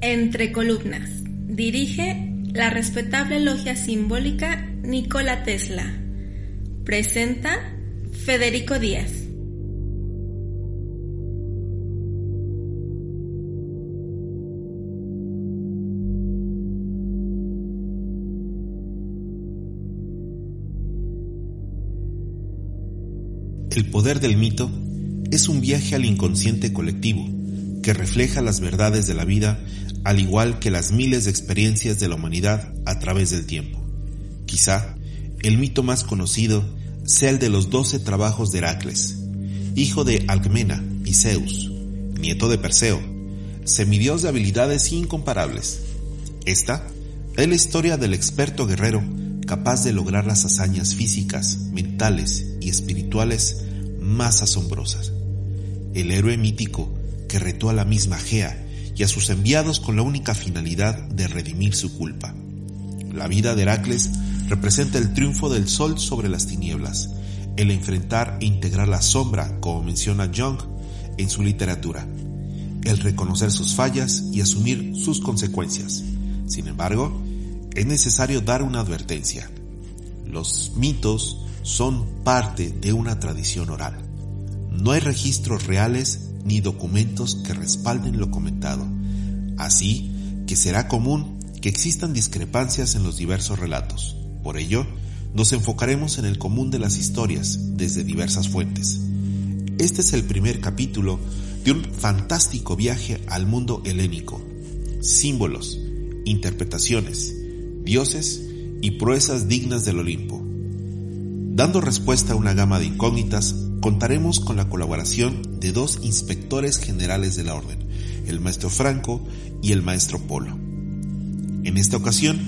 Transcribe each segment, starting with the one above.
Entre columnas. Dirige la respetable logia simbólica Nikola Tesla. Presenta Federico Díaz. El poder del mito es un viaje al inconsciente colectivo que refleja las verdades de la vida al igual que las miles de experiencias de la humanidad a través del tiempo. Quizá el mito más conocido sea el de los doce trabajos de Heracles, hijo de Alcmena y Zeus, nieto de Perseo, semidios de habilidades incomparables. Esta es la historia del experto guerrero capaz de lograr las hazañas físicas, mentales y espirituales más asombrosas. El héroe mítico que retó a la misma Gea y a sus enviados con la única finalidad de redimir su culpa. La vida de Heracles representa el triunfo del sol sobre las tinieblas, el enfrentar e integrar la sombra, como menciona Jung en su literatura, el reconocer sus fallas y asumir sus consecuencias. Sin embargo, es necesario dar una advertencia. Los mitos son parte de una tradición oral. No hay registros reales ni documentos que respalden lo comentado, así que será común que existan discrepancias en los diversos relatos. Por ello, nos enfocaremos en el común de las historias desde diversas fuentes. Este es el primer capítulo de un fantástico viaje al mundo helénico. Símbolos, interpretaciones, dioses y proezas dignas del Olimpo. Dando respuesta a una gama de incógnitas, contaremos con la colaboración de dos inspectores generales de la orden, el maestro Franco y el maestro Polo. En esta ocasión,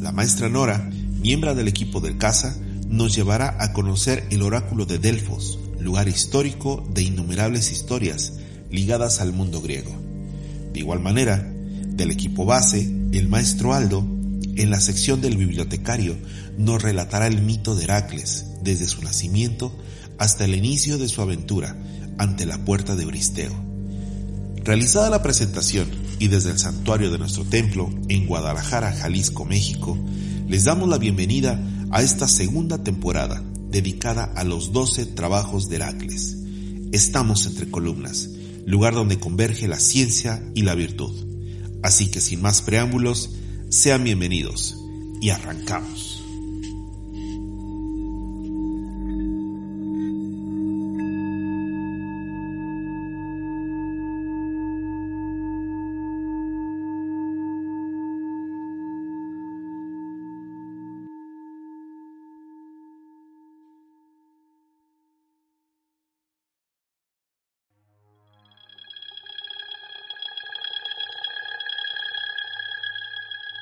la maestra Nora, miembro del equipo del CASA, nos llevará a conocer el oráculo de Delfos, lugar histórico de innumerables historias ligadas al mundo griego. De igual manera, del equipo base, el maestro Aldo, en la sección del bibliotecario, nos relatará el mito de Heracles, desde su nacimiento hasta el inicio de su aventura ante la puerta de Euristeo. Realizada la presentación y desde el santuario de nuestro templo en Guadalajara, Jalisco, México, les damos la bienvenida a esta segunda temporada dedicada a los 12 trabajos de Heracles. Estamos entre columnas, lugar donde converge la ciencia y la virtud. Así que sin más preámbulos, sean bienvenidos y arrancamos.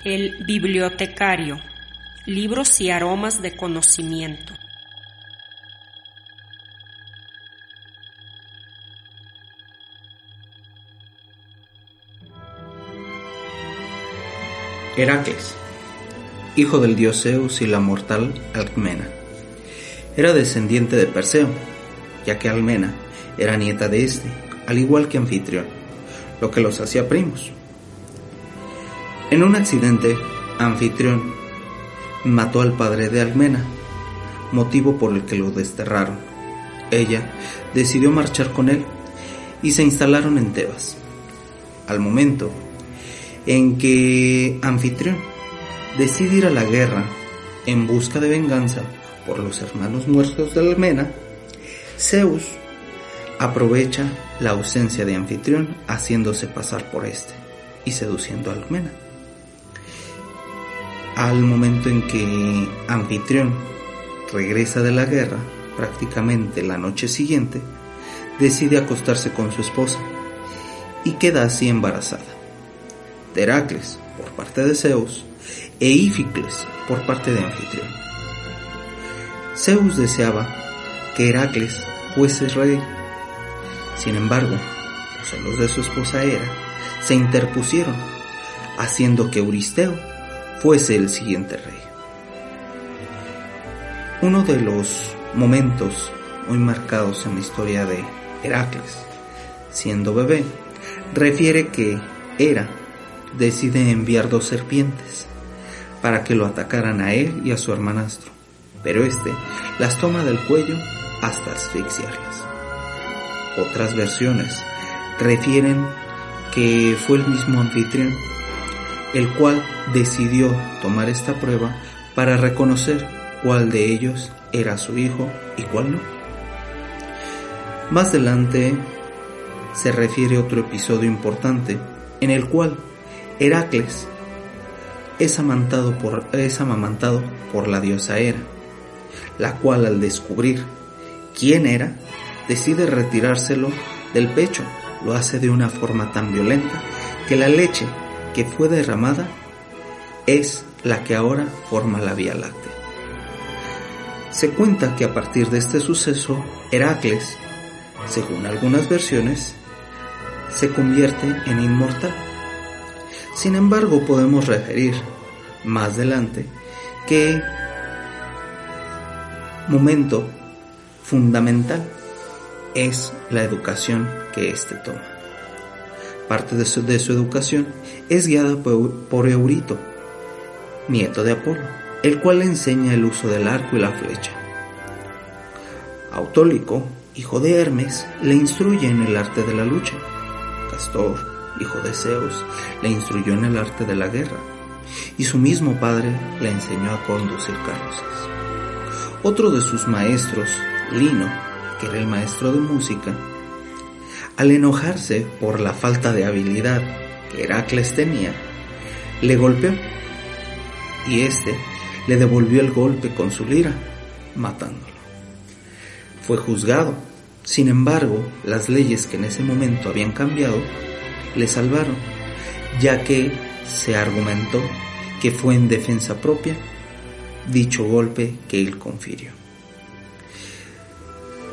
El bibliotecario. Libros y aromas de conocimiento. Heracles, hijo del dios Zeus y la mortal Alcmena. Era descendiente de Perseo, ya que Almena era nieta de este, al igual que Anfitrión, lo que los hacía primos. En un accidente, Anfitrión mató al padre de Almena, motivo por el que lo desterraron. Ella decidió marchar con él y se instalaron en Tebas. Al momento en que Anfitrión decide ir a la guerra en busca de venganza por los hermanos muertos de Almena, Zeus aprovecha la ausencia de Anfitrión haciéndose pasar por este y seduciendo a Almena al momento en que Anfitrión regresa de la guerra, prácticamente la noche siguiente, decide acostarse con su esposa y queda así embarazada. Heracles por parte de Zeus e Íficles por parte de Anfitrión. Zeus deseaba que Heracles fuese rey. Sin embargo, los celos de su esposa Hera se interpusieron, haciendo que Euristeo fuese el siguiente rey. Uno de los momentos muy marcados en la historia de Heracles, siendo bebé, refiere que Hera decide enviar dos serpientes para que lo atacaran a él y a su hermanastro, pero este las toma del cuello hasta asfixiarlas. Otras versiones refieren que fue el mismo anfitrión el cual decidió tomar esta prueba para reconocer cuál de ellos era su hijo y cuál no. Más adelante se refiere otro episodio importante en el cual Heracles es amamantado por, es amamantado por la diosa Hera, la cual al descubrir quién era, decide retirárselo del pecho. Lo hace de una forma tan violenta que la leche que fue derramada es la que ahora forma la Vía Láctea. Se cuenta que a partir de este suceso, Heracles, según algunas versiones, se convierte en inmortal. Sin embargo, podemos referir más adelante que momento fundamental es la educación que éste toma. Parte de su, de su educación es guiada por, por Eurito, nieto de Apolo, el cual le enseña el uso del arco y la flecha. Autólico, hijo de Hermes, le instruye en el arte de la lucha. Castor, hijo de Zeus, le instruyó en el arte de la guerra. Y su mismo padre le enseñó a conducir carrozas. Otro de sus maestros, Lino, que era el maestro de música, al enojarse por la falta de habilidad que Heracles tenía, le golpeó y éste le devolvió el golpe con su lira, matándolo. Fue juzgado, sin embargo, las leyes que en ese momento habían cambiado le salvaron, ya que se argumentó que fue en defensa propia dicho golpe que él confirió.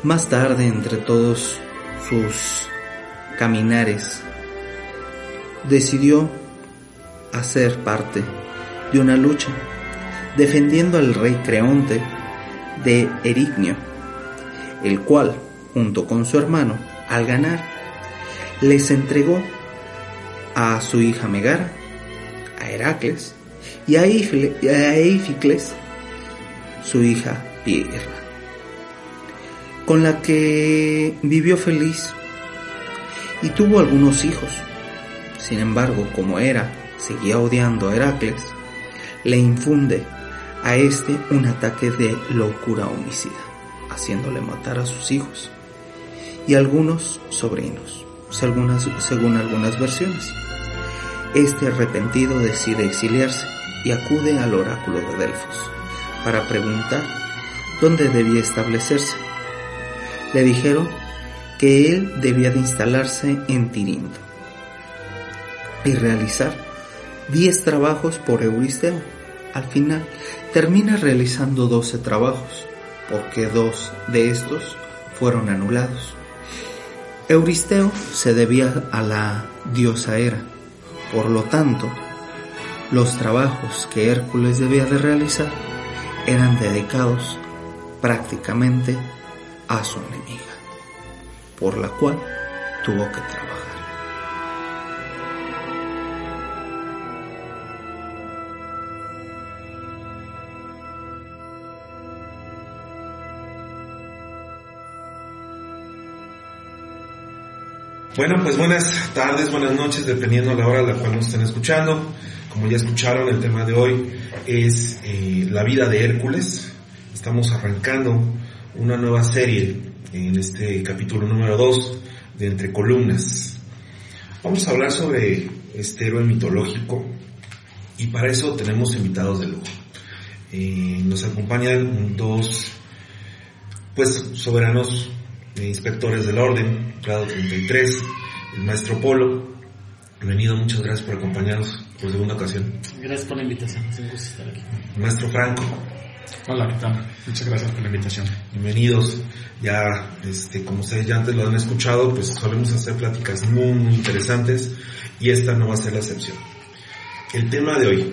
Más tarde, entre todos sus caminares, decidió hacer parte de una lucha defendiendo al rey Creonte de Erignio, el cual, junto con su hermano, al ganar, les entregó a su hija Megara, a Heracles y a, Eificles, su hija Pierra, con la que vivió feliz y tuvo algunos hijos. Sin embargo, como Hera seguía odiando a Heracles, le infunde a este un ataque de locura homicida, haciéndole matar a sus hijos y algunos sobrinos, según, según algunas versiones. Este arrepentido decide exiliarse y acude al oráculo de Delfos para preguntar dónde debía establecerse. Le dijeron que él debía de instalarse en Tirinto y realizar 10 trabajos por Euristeo. Al final termina realizando 12 trabajos, porque dos de estos fueron anulados. Euristeo se debía a la diosa Hera, por lo tanto, los trabajos que Hércules debía de realizar eran dedicados prácticamente a su por la cual tuvo que trabajar. Bueno, pues buenas tardes, buenas noches, dependiendo de la hora a la cual nos estén escuchando. Como ya escucharon, el tema de hoy es eh, la vida de Hércules. Estamos arrancando una nueva serie en este capítulo número 2 de Entre Columnas. Vamos a hablar sobre este héroe mitológico y para eso tenemos invitados de lujo. Eh, nos acompañan dos pues soberanos inspectores del orden, grado 33, el maestro Polo. Bienvenido, muchas gracias por acompañarnos por segunda ocasión. Gracias por la invitación, es un gusto estar aquí. Maestro Franco. Hola, ¿qué tal? Muchas gracias por la invitación. Bienvenidos. Ya, este, como ustedes ya antes lo han escuchado, pues solemos hacer pláticas muy, muy interesantes y esta no va a ser la excepción. El tema de hoy,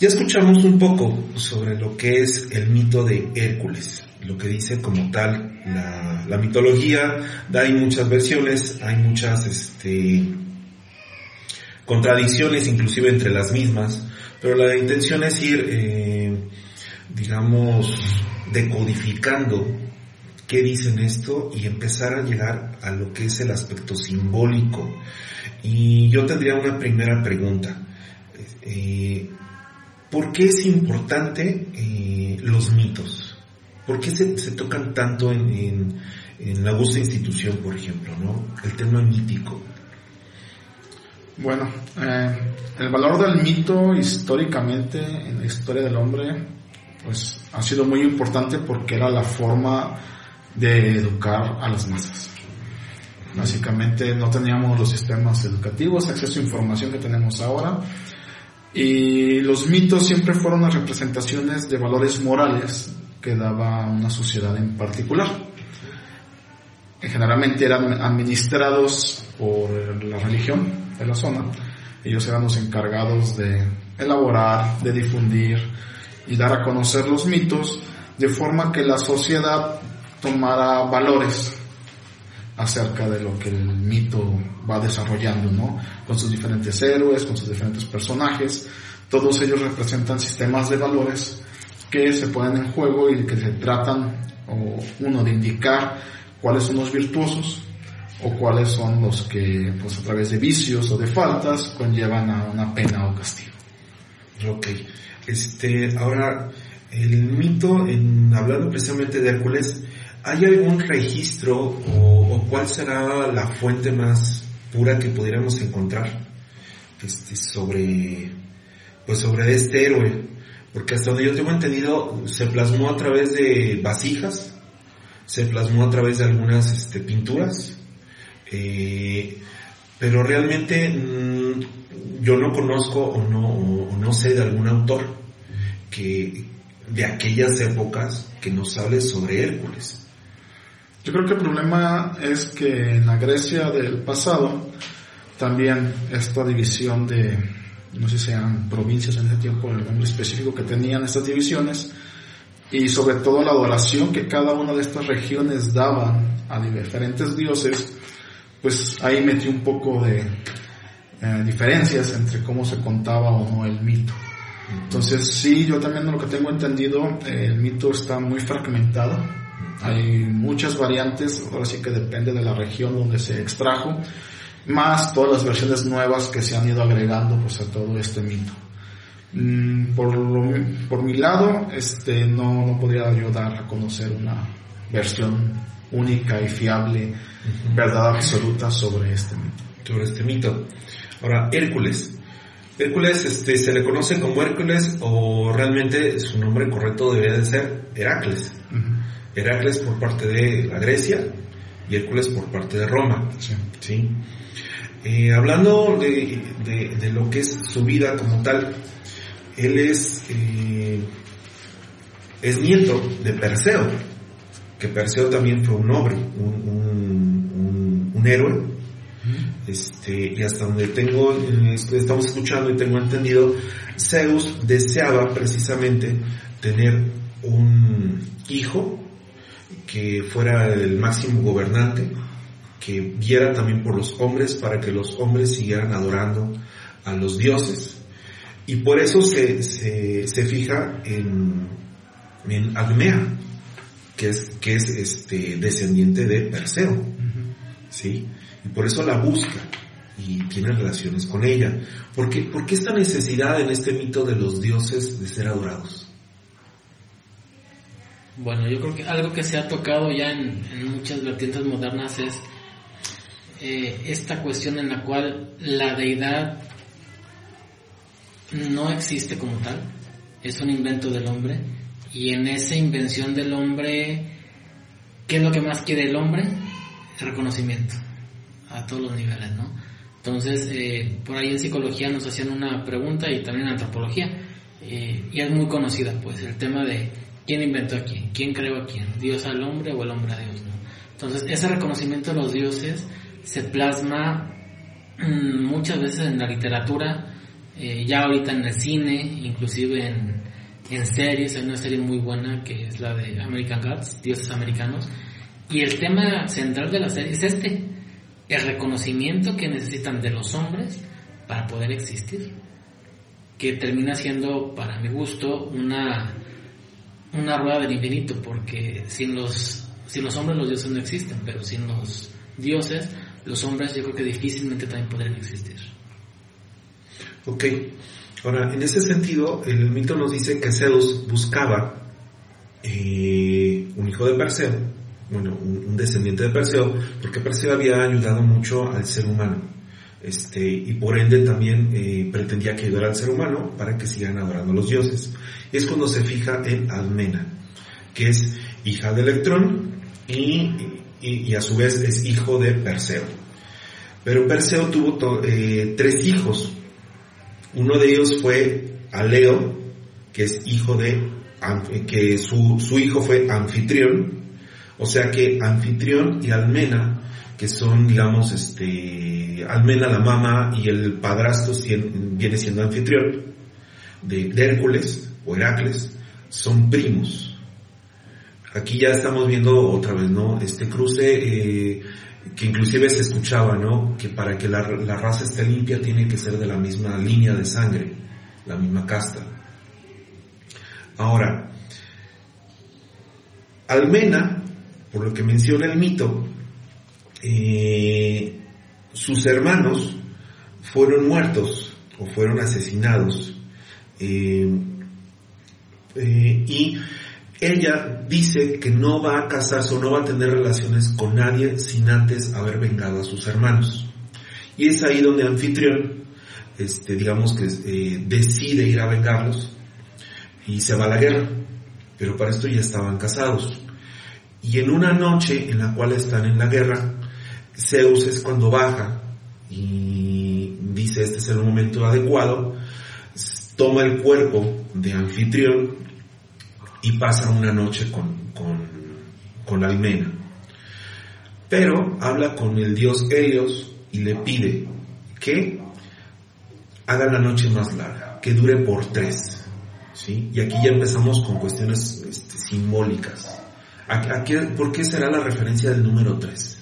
Ya escuchamos un poco sobre lo que es el mito de Hércules, lo que dice como tal la, la mitología, hay muchas versiones, hay muchas este, contradicciones inclusive entre las mismas, pero la intención es ir, eh, digamos, decodificando qué dicen esto y empezar a llegar a lo que es el aspecto simbólico. Y yo tendría una primera pregunta. Eh, ¿Por qué es importante eh, los mitos? ¿Por qué se, tocan tanto en, en, la gusta institución, por ejemplo, ¿no? El tema mítico. Bueno, eh, el valor del mito históricamente en la historia del hombre, pues ha sido muy importante porque era la forma de educar a las masas. Básicamente no teníamos los sistemas educativos, acceso a información que tenemos ahora, y los mitos siempre fueron las representaciones de valores morales que daba una sociedad en particular. Generalmente eran administrados por la religión de la zona. Ellos eran los encargados de elaborar, de difundir y dar a conocer los mitos de forma que la sociedad tomara valores acerca de lo que el mito va desarrollando, ¿no? Con sus diferentes héroes, con sus diferentes personajes, todos ellos representan sistemas de valores que se ponen en juego y que se tratan, o uno, de indicar cuáles son los virtuosos o cuáles son los que, pues a través de vicios o de faltas, conllevan a una pena o castigo. Ok. Este, ahora, el mito, en, hablando precisamente de Hércules, ¿hay algún registro o, cuál será la fuente más pura que pudiéramos encontrar este, sobre, pues sobre este héroe? Porque hasta donde yo tengo entendido, se plasmó a través de vasijas, se plasmó a través de algunas este, pinturas, eh, pero realmente mm, yo no conozco o no, sé de algún autor que de aquellas épocas que nos hable sobre Hércules. Yo creo que el problema es que en la Grecia del pasado también esta división de, no sé si sean provincias en ese tiempo, el nombre específico que tenían estas divisiones, y sobre todo la adoración que cada una de estas regiones daban a diferentes dioses, pues ahí metí un poco de eh, diferencias entre cómo se contaba o no el mito. Entonces sí, yo también lo que tengo entendido, eh, el mito está muy fragmentado, hay muchas variantes, ahora sí que depende de la región donde se extrajo, más todas las versiones nuevas que se han ido agregando pues a todo este mito. Mm, por, por mi lado, este, no, no podría yo dar a conocer una versión única y fiable, verdad absoluta sobre este mito. Sobre este mito. Ahora, Hércules. Hércules este, se le conoce como Hércules o realmente su nombre correcto debería de ser Heracles. Heracles por parte de la Grecia y Hércules por parte de Roma. Sí. Eh, hablando de, de, lo que es su vida como tal, él es, eh, es nieto de Perseo que Perseo también fue un hombre, un, héroe, este, y hasta donde tengo, este, estamos escuchando y tengo entendido, Zeus deseaba precisamente tener un hijo que fuera el máximo gobernante, que viera también por los hombres para que los hombres siguieran adorando a los dioses. Y por eso se, se, fija en, en Agmea, que es, que es este, descendiente de Perseo, ¿sí? Y por eso la busca y tiene relaciones con ella. ¿Por qué, esta necesidad en este mito de los dioses de ser adorados? Bueno, yo creo que algo que se ha tocado ya en, muchas vertientes modernas es eh, esta cuestión en la cual la deidad no existe como tal, es un invento del hombre y en esa invención del hombre, ¿qué es lo que más quiere el hombre? El reconocimiento a todos los niveles, ¿no? Entonces, eh, por ahí en psicología nos hacían una pregunta y también en antropología, eh, y es muy conocida, pues, el tema de quién inventó a quién, quién creó a quién, Dios al hombre o el hombre a Dios, ¿no? Entonces, ese reconocimiento de los dioses se plasma mm, muchas veces en la literatura eh, ya ahorita en el cine, inclusive en, en series, hay una serie muy buena que es la de American Gods, Dioses Americanos, y el tema central de la serie es este, el reconocimiento que necesitan de los hombres para poder existir, que termina siendo, para mi gusto, una, una rueda del infinito, porque sin los, sin los hombres los dioses no existen, pero sin los dioses, los hombres yo creo que difícilmente también podrían existir. Ok, ahora en ese sentido el mito nos dice que Zeus buscaba eh, un hijo de Perseo, bueno, un, descendiente de Perseo, porque Perseo había ayudado mucho al ser humano. Este, y por ende también eh, pretendía que ayudara al ser humano para que sigan adorando a los dioses. Es cuando se fija en Almena, que es hija de Electrón y, y, a su vez es hijo de Perseo. Pero Perseo tuvo eh, tres hijos. Uno de ellos fue Aleo, que es hijo de, que su, su hijo fue Anfitrión, o sea que Anfitrión y Almena, que son, digamos, este, Almena la mamá y el padrastro viene siendo Anfitrión, de, Hércules o Heracles, son primos. Aquí ya estamos viendo otra vez, ¿no? Este cruce eh, que inclusive se escuchaba, ¿no? Que para que la, la raza esté limpia tiene que ser de la misma línea de sangre, la misma casta. Ahora, Almena por lo que menciona el mito, eh, sus hermanos fueron muertos o fueron asesinados eh, eh, y ella dice que no va a casarse o no va a tener relaciones con nadie sin antes haber vengado a sus hermanos. Y es ahí donde Anfitrión, este, digamos que decide ir a vengarlos y se va a la guerra. Pero para esto ya estaban casados. Y en una noche en la cual están en la guerra, Zeus es cuando baja y dice este es el momento adecuado, toma el cuerpo de anfitrión y pasa una noche con, con, con Almena. Pero habla con el dios Helios y le pide que haga la noche más larga, que dure por tres. ¿sí? Y aquí ya empezamos con cuestiones este, simbólicas. ¿Por qué será la referencia del número 3?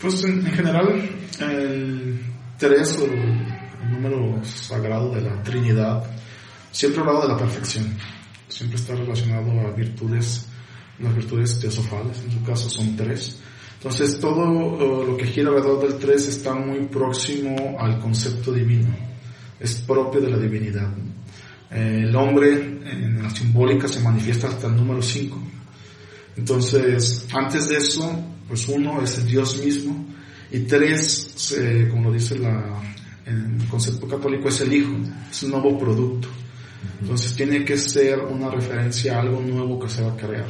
Pues en, general, el 3 o el número sagrado de la Trinidad siempre ha hablado de la perfección. Siempre está relacionado a virtudes, las virtudes teosofales, en su caso son tres. Entonces todo uh, lo que gira alrededor del 3 está muy próximo al concepto divino, es propio de la divinidad. Eh, el hombre en la simbólica se manifiesta hasta el número 5. Entonces, antes de eso, pues uno es el Dios mismo y tres, como lo dice la, el concepto católico, es el Hijo, es un nuevo producto. Entonces tiene que ser una referencia a algo nuevo que se va a crear.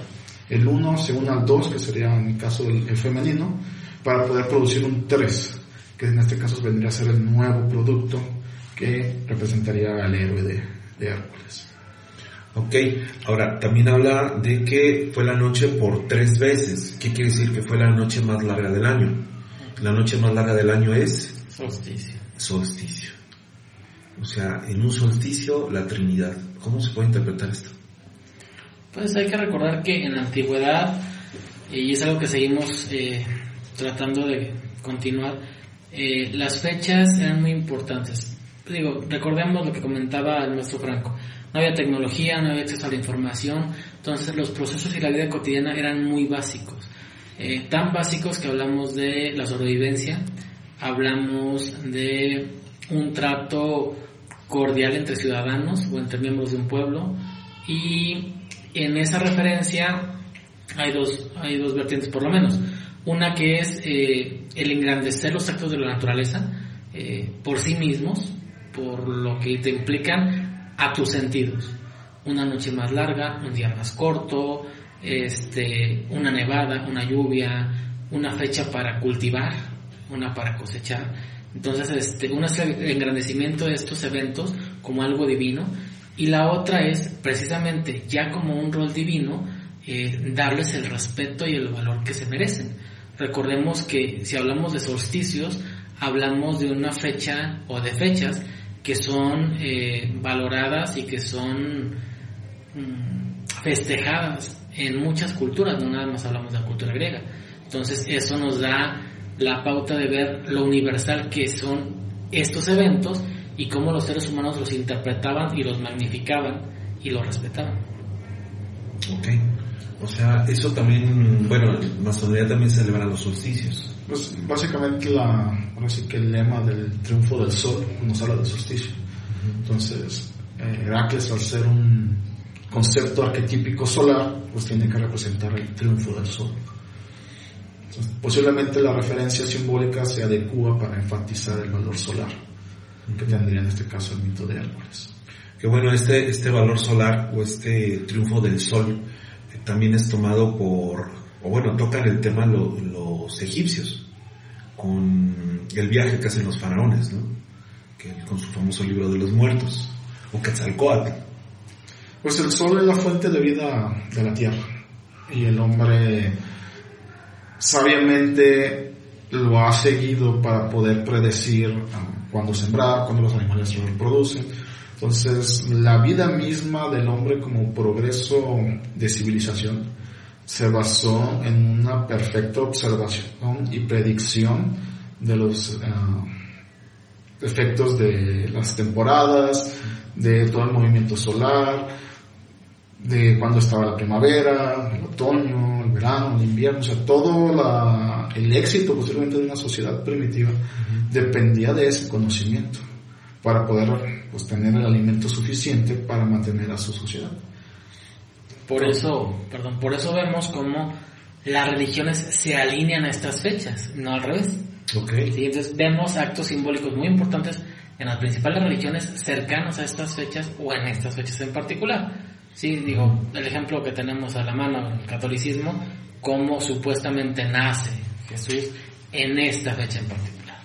El uno se une al dos, que sería en el caso del femenino, para poder producir un tres, que en este caso vendría a ser el nuevo producto que representaría al héroe de, de Hércules. Ok, ahora también habla de que fue la noche por tres veces. ¿Qué quiere decir que fue la noche más larga del año? La noche más larga del año es solsticio. Solsticio. O sea, en un solsticio la Trinidad. ¿Cómo se puede interpretar esto? Pues hay que recordar que en la antigüedad, y es algo que seguimos eh, tratando de continuar, eh, las fechas eran muy importantes digo, recordemos lo que comentaba el maestro Franco. No había tecnología, no había acceso a la información, entonces los procesos y la vida cotidiana eran muy básicos. Eh, tan básicos que hablamos de la sobrevivencia, hablamos de un trato cordial entre ciudadanos o entre miembros de un pueblo y en esa referencia hay dos, hay dos vertientes por lo menos. Una que es eh, el engrandecer los actos de la naturaleza eh, por sí mismos, por lo que te implican a tus sentidos. Una noche más larga, un día más corto, este, una nevada, una lluvia, una fecha para cultivar, una para cosechar. Entonces, este, uno es el engrandecimiento de estos eventos como algo divino y la otra es precisamente ya como un rol divino eh, darles el respeto y el valor que se merecen. Recordemos que si hablamos de solsticios, hablamos de una fecha o de fechas que son eh, valoradas y que son mm, festejadas en muchas culturas, no nada más hablamos de la cultura griega. Entonces eso nos da la pauta de ver lo universal que son estos eventos y cómo los seres humanos los interpretaban y los magnificaban y los respetaban. Ok. O sea, eso también, bueno, en masonería también celebran los solsticios. Pues básicamente la, ahora sí que el lema del triunfo del sol nos habla del solsticio. Entonces, eh, Heracles al ser un concepto arquetípico solar, pues tiene que representar el triunfo del sol. Posiblemente la referencia simbólica se adecua para enfatizar el valor solar, que tendría en este caso el mito de Hércules. Que bueno, este, este valor solar o este triunfo del sol eh, también es tomado por, o bueno, tocan el tema lo- los egipcios, con el viaje que hacen los faraones, ¿no? Que, con su famoso libro de los muertos, o Quetzalcóatl. Pues el sol es la fuente de vida de la tierra y el hombre sabiamente lo ha seguido para poder predecir ah, cuándo sembrar, cuándo los animales se reproducen. Entonces, la vida misma del hombre como progreso de civilización se basó en una perfecta observación y predicción de los ah, efectos de las temporadas, de todo el movimiento solar, de cuando estaba la primavera, el otoño, el verano, el invierno, o sea, todo la- el éxito posiblemente de una sociedad primitiva dependía de ese conocimiento para poder pues, tener el alimento suficiente para mantener a su sociedad. Por eso, perdón, por eso vemos cómo las religiones se alinean a estas fechas, no al revés. Ok. ¿sí? Entonces vemos actos simbólicos muy importantes en las principales religiones cercanos a estas fechas o en estas fechas en particular. Sí, digo, el ejemplo que tenemos a la mano el catolicismo, cómo supuestamente nace Jesús en esta fecha en particular.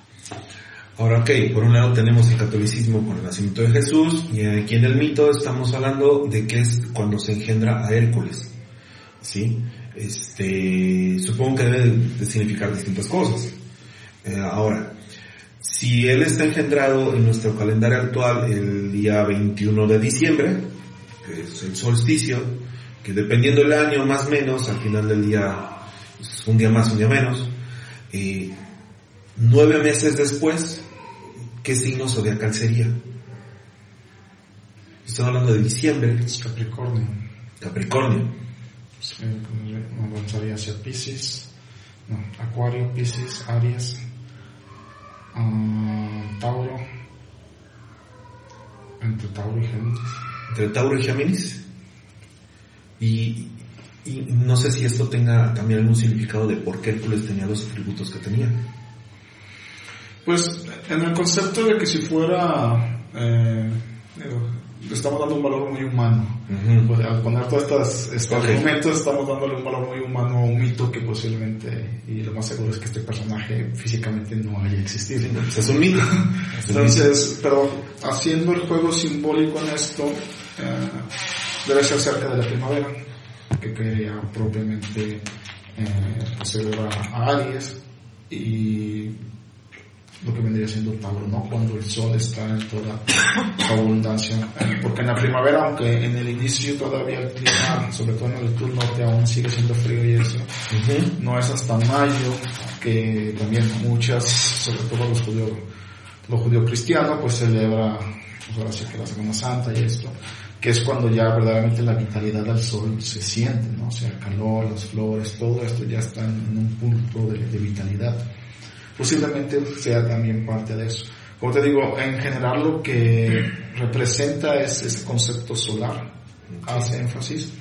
Ahora, ok, por un lado tenemos el catolicismo con el nacimiento de Jesús y aquí en el mito estamos hablando de que es cuando se engendra a Hércules. ¿Sí? Este, supongo que debe de significar distintas cosas. Eh, ahora, si él está engendrado en nuestro calendario actual el día 21 de diciembre, que es el solsticio, que dependiendo del año más o menos, al final del día, es un día más, un día menos, eh, nueve meses después, ¿qué signo zodiacal sería? Estamos hablando de diciembre, Es Capricornio. Capricornio. Sí, avanzaría hacia Pisces, no, Acuario, Pisces, Aries, ah, Tauro, entre Tauro y Géminis. Entre Tauro y Géminis. Y, y no sé si esto tenga también algún significado de por qué Hércules tenía los atributos que tenía. Pues en el concepto de que si fuera, eh, le estamos dando un valor muy humano. Ujú. Pues, al poner todos estos, estos Ok. argumentos estamos dándole un valor muy humano a un mito que posiblemente, y lo más seguro es que este personaje físicamente no haya existido. Pues es un mito. Entonces, pero haciendo el juego simbólico en esto, eh, debe ser cerca de la primavera, que quería propiamente eh, celebrar a Aries y lo que vendría siendo Tauro, ¿no? Cuando el sol está en toda abundancia. Porque en la primavera, aunque en el inicio todavía el clima, sobre todo en el sur norte, aún sigue siendo frío y eso, Ujú. no es hasta mayo que también muchas, sobre todo los judíos, los judío cristianos, pues celebra, pues ahora sí que la Semana Santa y esto, que es cuando ya verdaderamente la vitalidad del sol se siente, ¿no? O sea, el calor, las flores, todo esto ya está en un punto de, de vitalidad. Posiblemente sea también parte de eso. Como te digo, en general lo que representa es ese concepto solar, hace énfasis.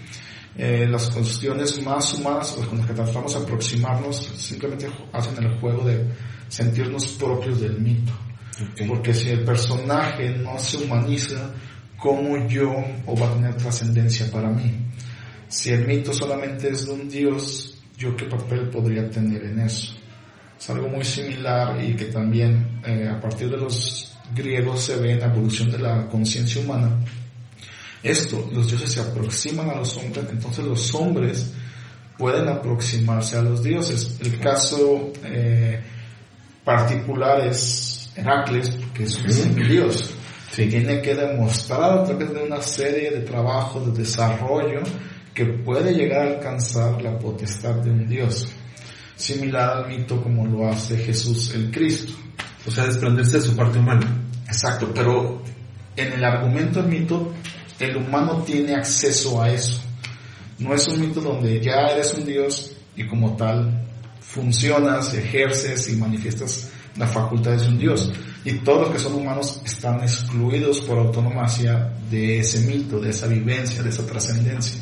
Eh, las cuestiones más humanas o con las que tratamos de aproximarnos simplemente hacen el juego de sentirnos propios del mito. Ok. Porque si el personaje no se humaniza, ¿cómo yo o va a tener trascendencia para mí? Si el mito solamente es de un dios, ¿yo qué papel podría tener en eso? Es algo muy similar y que también eh, a partir de los griegos se ve en la evolución de la conciencia humana. Esto, los dioses se aproximan a los hombres, entonces los hombres pueden aproximarse a los dioses. El caso eh, particular es Heracles, que es un dios. Tiene que demostrar a través de una serie de trabajos de desarrollo que puede llegar a alcanzar la potestad de un dios, similar al mito como lo hace Jesús el Cristo. O sea, desprenderse de su parte humana. Exacto, pero en el argumento del mito, el humano tiene acceso a eso. No es un mito donde ya eres un dios y como tal funcionas, ejerces y manifiestas la facultad de un dios. Y todos los que son humanos están excluidos por autonomía de ese mito, de esa vivencia, de esa trascendencia.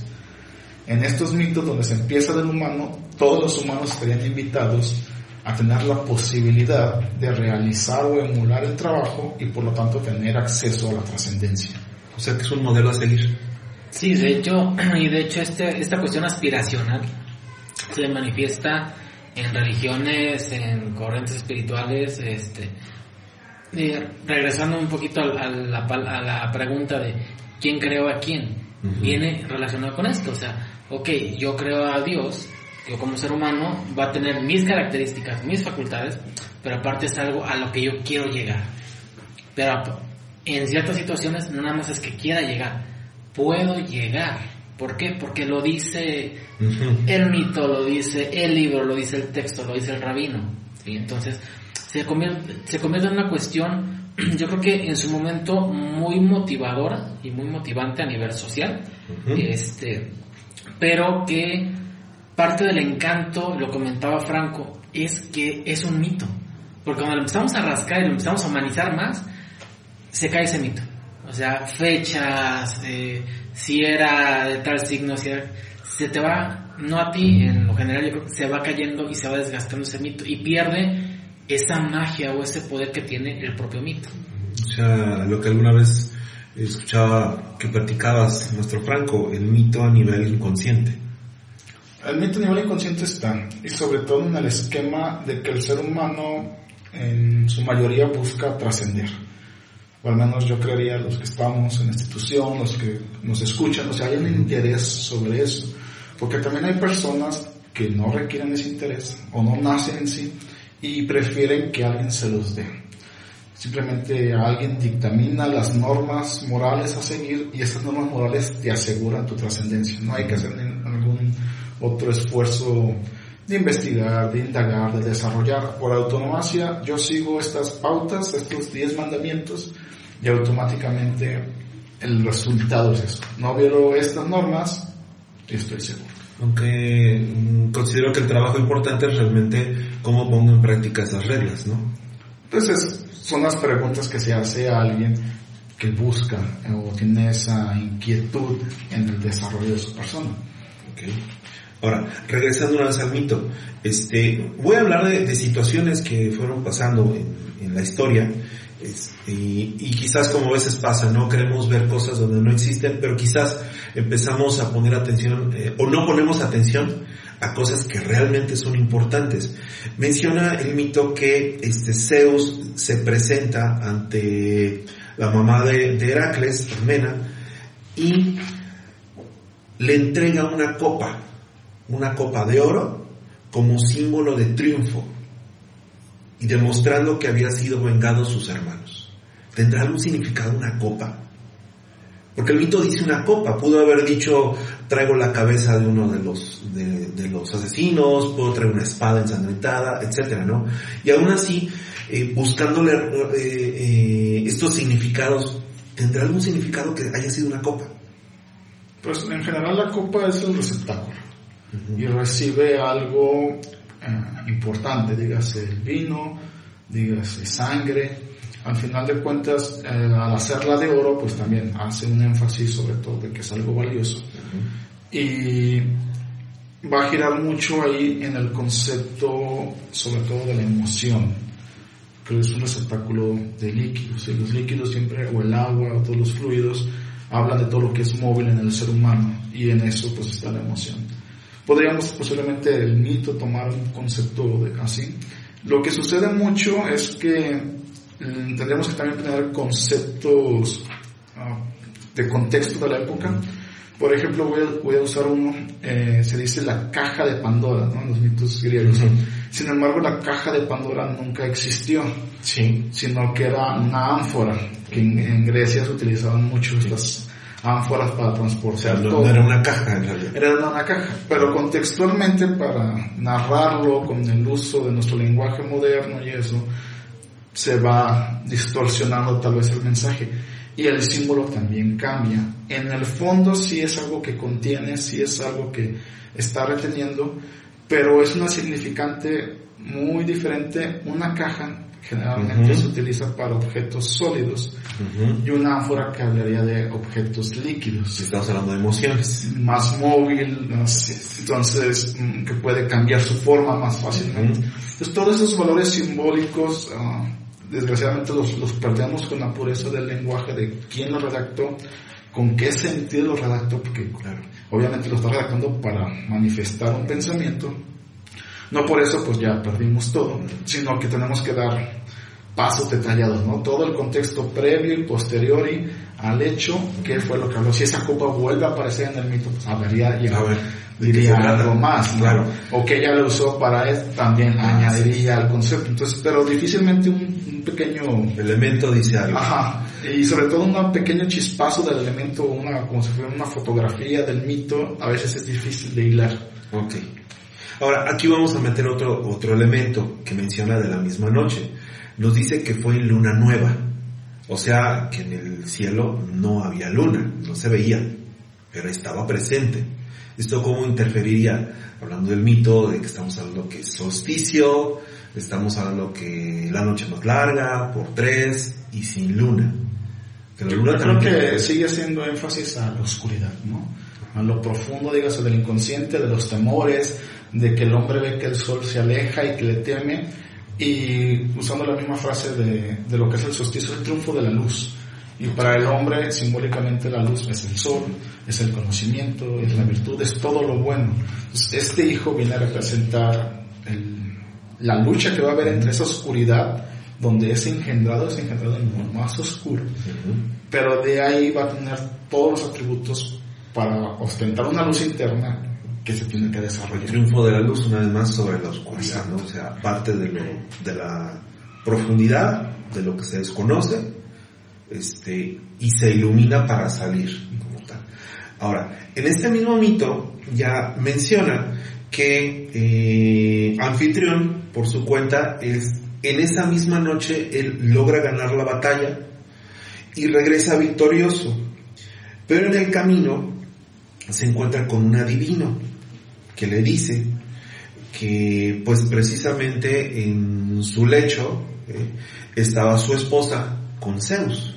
En estos mitos donde se empieza del humano, todos los humanos estarían invitados a tener la posibilidad de realizar o emular el trabajo y por lo tanto tener acceso a la trascendencia. O sea que es un modelo a seguir. Sí, de hecho, y de hecho este, esta cuestión aspiracional se manifiesta en religiones, en corrientes espirituales, este, regresando un poquito a, la, a, la, pregunta de quién creó a quién, viene relacionado con esto, o sea, ok, yo creo a Dios, yo como ser humano va a tener mis características, mis facultades, pero aparte es algo a lo que yo quiero llegar. Pero en ciertas situaciones no nada más es que quiera llegar, puedo llegar. ¿Por qué? Porque lo dice el mito, lo dice el libro, lo dice el texto, lo dice el rabino. y Entonces, se convierte, se convierte en una cuestión, yo creo que en su momento muy motivadora y muy motivante a nivel social, este, pero que parte del encanto, lo comentaba Franco, es que es un mito. Porque cuando lo empezamos a rascar y lo empezamos a humanizar más, se cae ese mito. O sea, fechas, eh, si era de tal signo, si era, se te va, no a ti, en lo general yo creo que se va cayendo y se va desgastando ese mito y pierde esa magia o ese poder que tiene el propio mito. O sea, lo que alguna vez escuchaba que platicabas, nuestro Franco, el mito a nivel inconsciente. El mito a nivel inconsciente está, y sobre todo en el esquema de que el ser humano en su mayoría busca trascender o al menos yo creería los que estamos en la institución, los que nos escuchan, o sea, hay un interés sobre eso, porque también hay personas que no requieren ese interés o no nacen en sí y prefieren que alguien se los dé. Simplemente alguien dictamina las normas morales a seguir y esas normas morales te aseguran tu trascendencia. No hay que hacer algún otro esfuerzo de investigar, de indagar, de desarrollar. Por autonomía yo sigo estas pautas, estos 10 mandamientos y automáticamente el resultado es eso. No violo estas normas y estoy seguro. Aunque mm, considero que el trabajo importante es realmente cómo pongo en práctica esas reglas, ¿no? Entonces, son las preguntas que se hace a alguien que busca o tiene esa inquietud en el desarrollo de su persona. Okay. Ahora, regresando una vez al mito, este, voy a hablar de, situaciones que fueron pasando en, la historia este, y, quizás como a veces pasa, no queremos ver cosas donde no existen, pero quizás empezamos a poner atención eh, o no ponemos atención a cosas que realmente son importantes. Menciona el mito que este Zeus se presenta ante la mamá de, de Heracles, Mena, y le entrega una copa, una copa de oro, como símbolo de triunfo y demostrando que había sido vengado sus hermanos. ¿Tendrá algún significado una copa? Porque el mito dice una copa, pudo haber dicho traigo la cabeza de uno de los, de, los asesinos, puedo traer una espada ensangrentada, etcétera, ¿no? Y aún así, eh, buscándole eh, eh, estos significados, ¿tendrá algún significado que haya sido una copa? Pues en general la copa es el receptáculo y recibe algo eh, importante, dígase el vino, dígase sangre. Al final de cuentas, eh, al hacerla de oro, pues también hace un énfasis sobre todo de que es algo valioso. Y va a girar mucho ahí en el concepto, sobre todo de la emoción, que es un receptáculo de líquidos. Y los líquidos siempre, o el agua, o todos los fluidos, hablan de todo lo que es móvil en el ser humano, y en eso pues está la emoción podríamos posiblemente el mito tomar un concepto de, así. Lo que sucede mucho es que mm, tendríamos que también tener conceptos ah, de contexto de la época, Por ejemplo, voy a, voy a usar uno, eh, se dice la caja de Pandora, ¿no? Los mitos griegos. Sin embargo, la caja de Pandora nunca existió, Sí. sino que era una ánfora, que en, en Grecia se utilizaban mucho estas ánforas para O transportar sea, todo. era una caja en realidad. Era una caja, pero contextualmente para narrarlo con el uso de nuestro lenguaje moderno y eso, se va distorsionando tal vez el mensaje. Y el símbolo también cambia. En el fondo sí es algo que contiene, sí es algo que está reteniendo, pero es una significante muy diferente. Una caja generalmente Ujú. se utiliza para objetos sólidos Ujú. y una ánfora que hablaría de objetos líquidos estamos hablando de emociones. más móvil, entonces mm, que puede cambiar su forma más fácilmente. Ujú. Entonces todos esos valores simbólicos, ah, desgraciadamente los, los perdemos con la pureza del lenguaje de quién lo redactó, con qué sentido lo redactó, porque Claro. obviamente lo está redactando para manifestar un pensamiento. No por eso pues ya perdimos todo, sino que tenemos que dar pasos detallados, ¿no? Todo el contexto previo y posterior y al hecho, qué fue lo que habló. Si esa copa vuelve a aparecer en el mito, pues habría ya A ver, ¿de qué diría algo más, ¿no? Claro. O que ella lo usó para él, también Ah, añadiría al concepto. Entonces, pero difícilmente un, un pequeño Elemento dice algo. Ajá, y sobre todo un pequeño chispazo del elemento, una, como si fuera una fotografía del mito, a veces es difícil de hilar. Ok. Ahora, aquí vamos a meter otro, otro elemento que menciona de la misma noche. Nos dice que fue en luna nueva. O sea, que en el cielo no había luna, no se veía, pero estaba presente. ¿Esto cómo interferiría? Hablando del mito, de que estamos hablando que es solsticio, estamos hablando que la noche más larga, por tres, y sin luna. Que la luna Creo también... que sigue haciendo énfasis a la oscuridad, ¿no? A lo profundo, dígase, del inconsciente, de los temores, de que el hombre ve que el sol se aleja y que le teme, y usando la misma frase de, de lo que es el solsticio, el triunfo de la luz. Y para el hombre, simbólicamente, la luz es el sol, es el conocimiento, es la virtud, es todo lo bueno. Entonces, este hijo viene a representar el- la lucha que va a haber entre esa oscuridad, donde es engendrado, es engendrado en lo más oscuro, pero de ahí va a tener todos los atributos para ostentar una luz interna que se tiene que El desarrollar. triunfo de la luz una vez más sobre la oscuridad, ¿no? O sea, parte de lo, de la profundidad, de lo que se desconoce, este, y se ilumina para salir como tal. Ahora, en este mismo mito ya menciona que eh, Anfitrión, por su cuenta, es en esa misma noche él logra ganar la batalla y regresa victorioso. Pero en el camino se encuentra con un adivino que le dice que pues precisamente en su lecho eh, estaba su esposa con Zeus.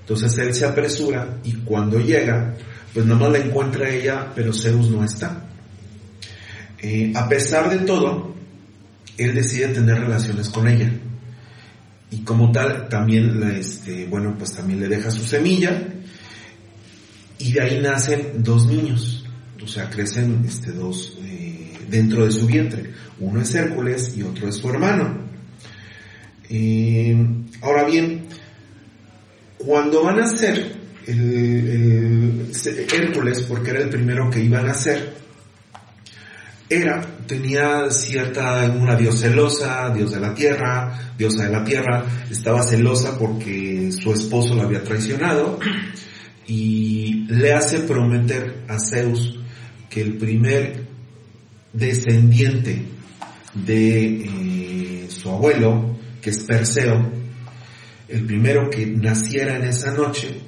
Entonces él se apresura y cuando llega, pues nada más la encuentra ella, pero Zeus no está. Eh, a pesar de todo, él decide tener relaciones con ella. Y como tal, también, la, este, bueno, pues también le deja su semilla. Y de ahí nacen dos niños. O sea, crecen este, dos eh, dentro de su vientre. Uno es Hércules y otro es su hermano. Eh, ahora bien, cuando van a el- Hércules, porque era el primero que iba a nacer, era, tenía cierta, una dios celosa, dios de la tierra, diosa de la tierra, estaba celosa porque su esposo la había traicionado y le hace prometer a Zeus el primer descendiente de eh, su abuelo, que es Perseo, el primero que naciera en esa noche,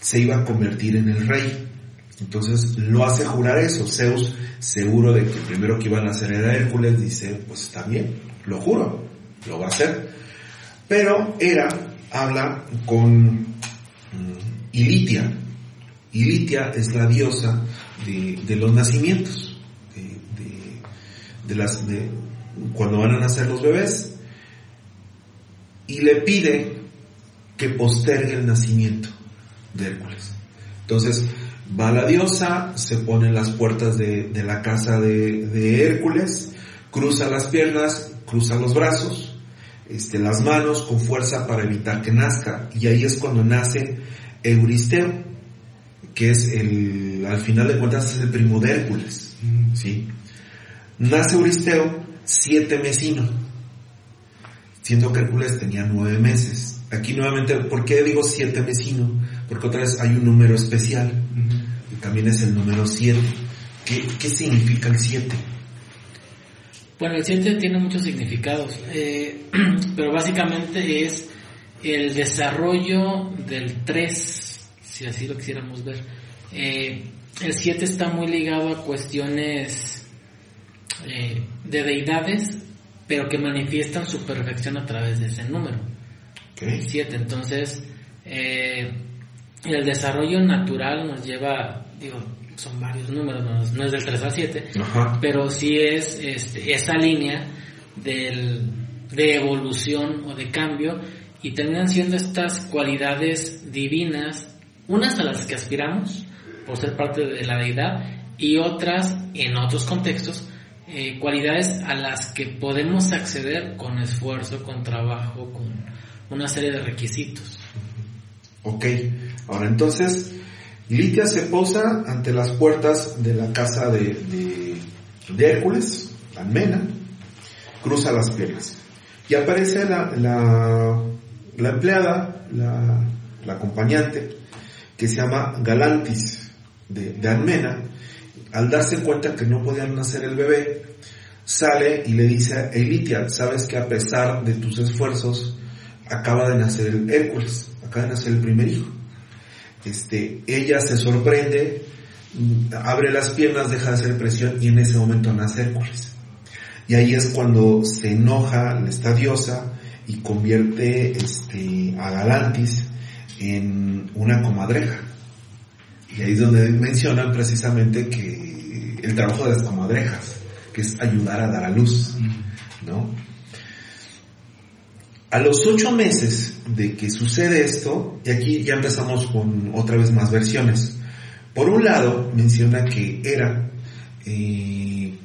se iba a convertir en el rey. Entonces lo hace jurar eso. Zeus, seguro de que el primero que iba a nacer era Hércules, dice, pues está bien, lo juro, lo va a hacer. Pero Hera habla con mm, Ilitia. Ilitia es la diosa de, los nacimientos, de, de- de, cuando van a nacer los bebés, y le pide que postergue el nacimiento de Hércules. Entonces va la diosa, se pone en las puertas de, de la casa de, de Hércules, cruza las piernas, cruza los brazos, este, las manos con fuerza para evitar que nazca. Y ahí es cuando nace Euristeo. que es el, al final de cuentas es el primo de Hércules, ¿sí? Nace Euristeo siete mesino, siendo que Hércules tenía nueve meses. Aquí nuevamente, ¿por qué digo siete mesino? Porque otra vez hay un número especial, y también es el número siete. ¿Qué, qué significa el siete? Bueno, el 7 tiene muchos significados, eh, pero básicamente es el desarrollo del 3, si así lo quisiéramos ver. Eh, el 7 está muy ligado a cuestiones eh, de deidades, pero que manifiestan su perfección a través de ese número. Okay. 7, entonces eh, el desarrollo natural nos lleva, digo, son varios números, no, no es del 3 al 7, Ajá. pero sí es este, esa línea del, de evolución o de cambio y terminan siendo estas cualidades divinas, unas a las que aspiramos por ser parte de la deidad y otras en otros contextos, eh, cualidades a las que podemos acceder con esfuerzo, con trabajo, con una serie de requisitos. Ok, ahora entonces, Litia se posa ante las puertas de la casa de, de, de Hércules, Almena, cruza las piernas y aparece la, la, la empleada, la, la, acompañante, que se llama Galantis de, de Almena. Al darse cuenta que no podían nacer el bebé, sale y le dice a Elitia, sabes que a pesar de tus esfuerzos, acaba de nacer el Hércules, acaba de nacer el primer hijo. Este, ella se sorprende, abre las piernas, deja de hacer presión y en ese momento nace Hércules. Y ahí es cuando se enoja esta diosa y convierte este, a Galantis en una comadreja. Y ahí es donde mencionan precisamente que el trabajo de las comadrejas, que es ayudar a dar a luz, ¿no? A los ocho meses de que sucede esto, y aquí ya empezamos con otra vez más versiones. Por un lado, menciona que Hera eh,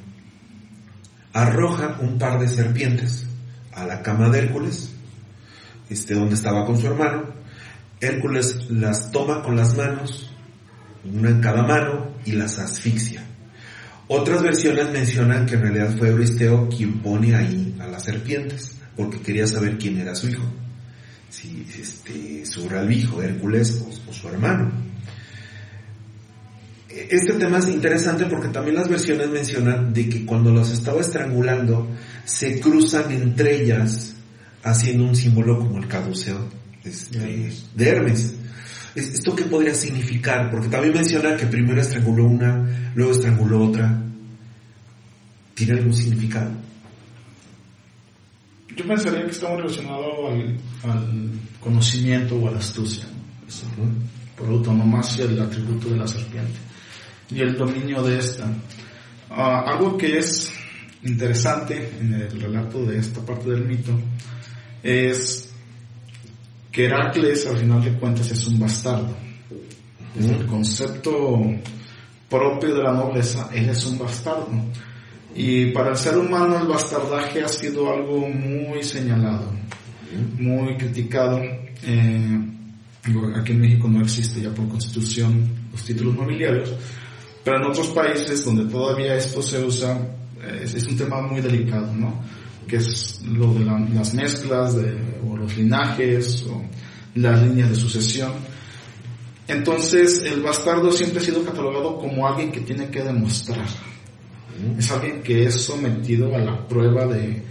arroja un par de serpientes a la cama de Hércules, este, donde estaba con su hermano. Hércules las toma con las manos, una en cada mano, y las asfixia. Otras versiones mencionan que en realidad fue Euristeo quien pone ahí a las serpientes porque quería saber quién era su hijo, si este, su real hijo, Hércules o, o, su hermano. Este tema es interesante porque también las versiones mencionan de que cuando los estaba estrangulando se cruzan entre ellas haciendo un símbolo como el caduceo este, de Hermes. ¿Esto qué podría significar? Porque también menciona que primero estranguló una, luego estranguló otra. ¿Tiene algún significado? Yo pensaría que está muy relacionado al, al conocimiento o a la astucia, ¿no? Eso, por autonomacia el atributo de la serpiente y el dominio de esta. Uh, algo que es interesante en el relato de esta parte del mito es que Heracles al final de cuentas es un bastardo. Desde el concepto propio de la nobleza, él es un bastardo. Y para el ser humano el bastardaje ha sido algo muy señalado, muy criticado. Eh, aquí en México no existe ya por constitución los títulos nobiliarios, pero en otros países donde todavía esto se usa es, es un tema muy delicado, ¿no? Que es lo de la, las mezclas de, o los linajes o las líneas de sucesión. Entonces el bastardo siempre ha sido catalogado como alguien que tiene que demostrar. Es alguien que es sometido a la prueba de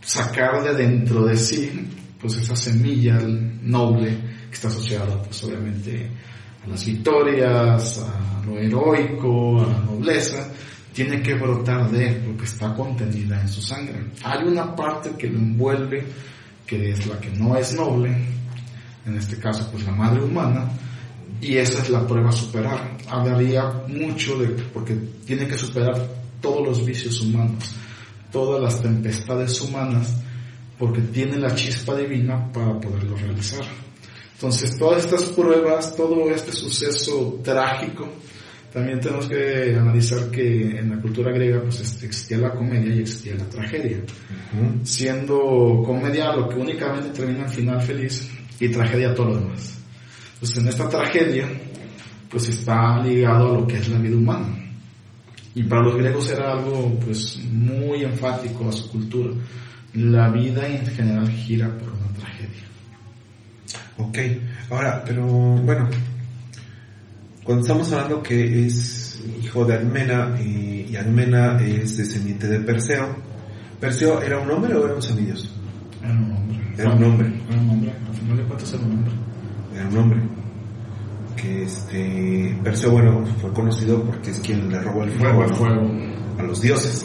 sacar de dentro de sí pues esa semilla noble que está asociada pues obviamente a las victorias, a lo heroico, a la nobleza, tiene que brotar de él porque está contenida en su sangre. Hay una parte que lo envuelve que es la que no es noble, en este caso pues la madre humana, y esa es la prueba a superar. Hablaría mucho de, porque tiene que superar todos los vicios humanos, todas las tempestades humanas, porque tiene la chispa divina para poderlo realizar. Entonces, todas estas pruebas, todo este suceso trágico, también tenemos que analizar que en la cultura griega pues existía la comedia y existía la tragedia. Uh -huh. Siendo comedia lo que únicamente termina en final feliz y tragedia todo lo demás. Entonces, en esta tragedia, pues está ligado a lo que es la vida humana. Y para los griegos era algo pues muy enfático a su cultura. La vida en general gira por una tragedia. Ok, ahora, pero bueno, cuando estamos hablando que es hijo de Almena eh, y Almena es descendiente de Perseo, ¿Perseo era un hombre o era un semidios? Era un hombre. Era un hombre. Era un hombre, al final de cuentas era un hombre. Era un hombre. Que este, Perseo, bueno, fue conocido porque es quien le robó el fuego, Fuego, ¿no? fuego. a los dioses.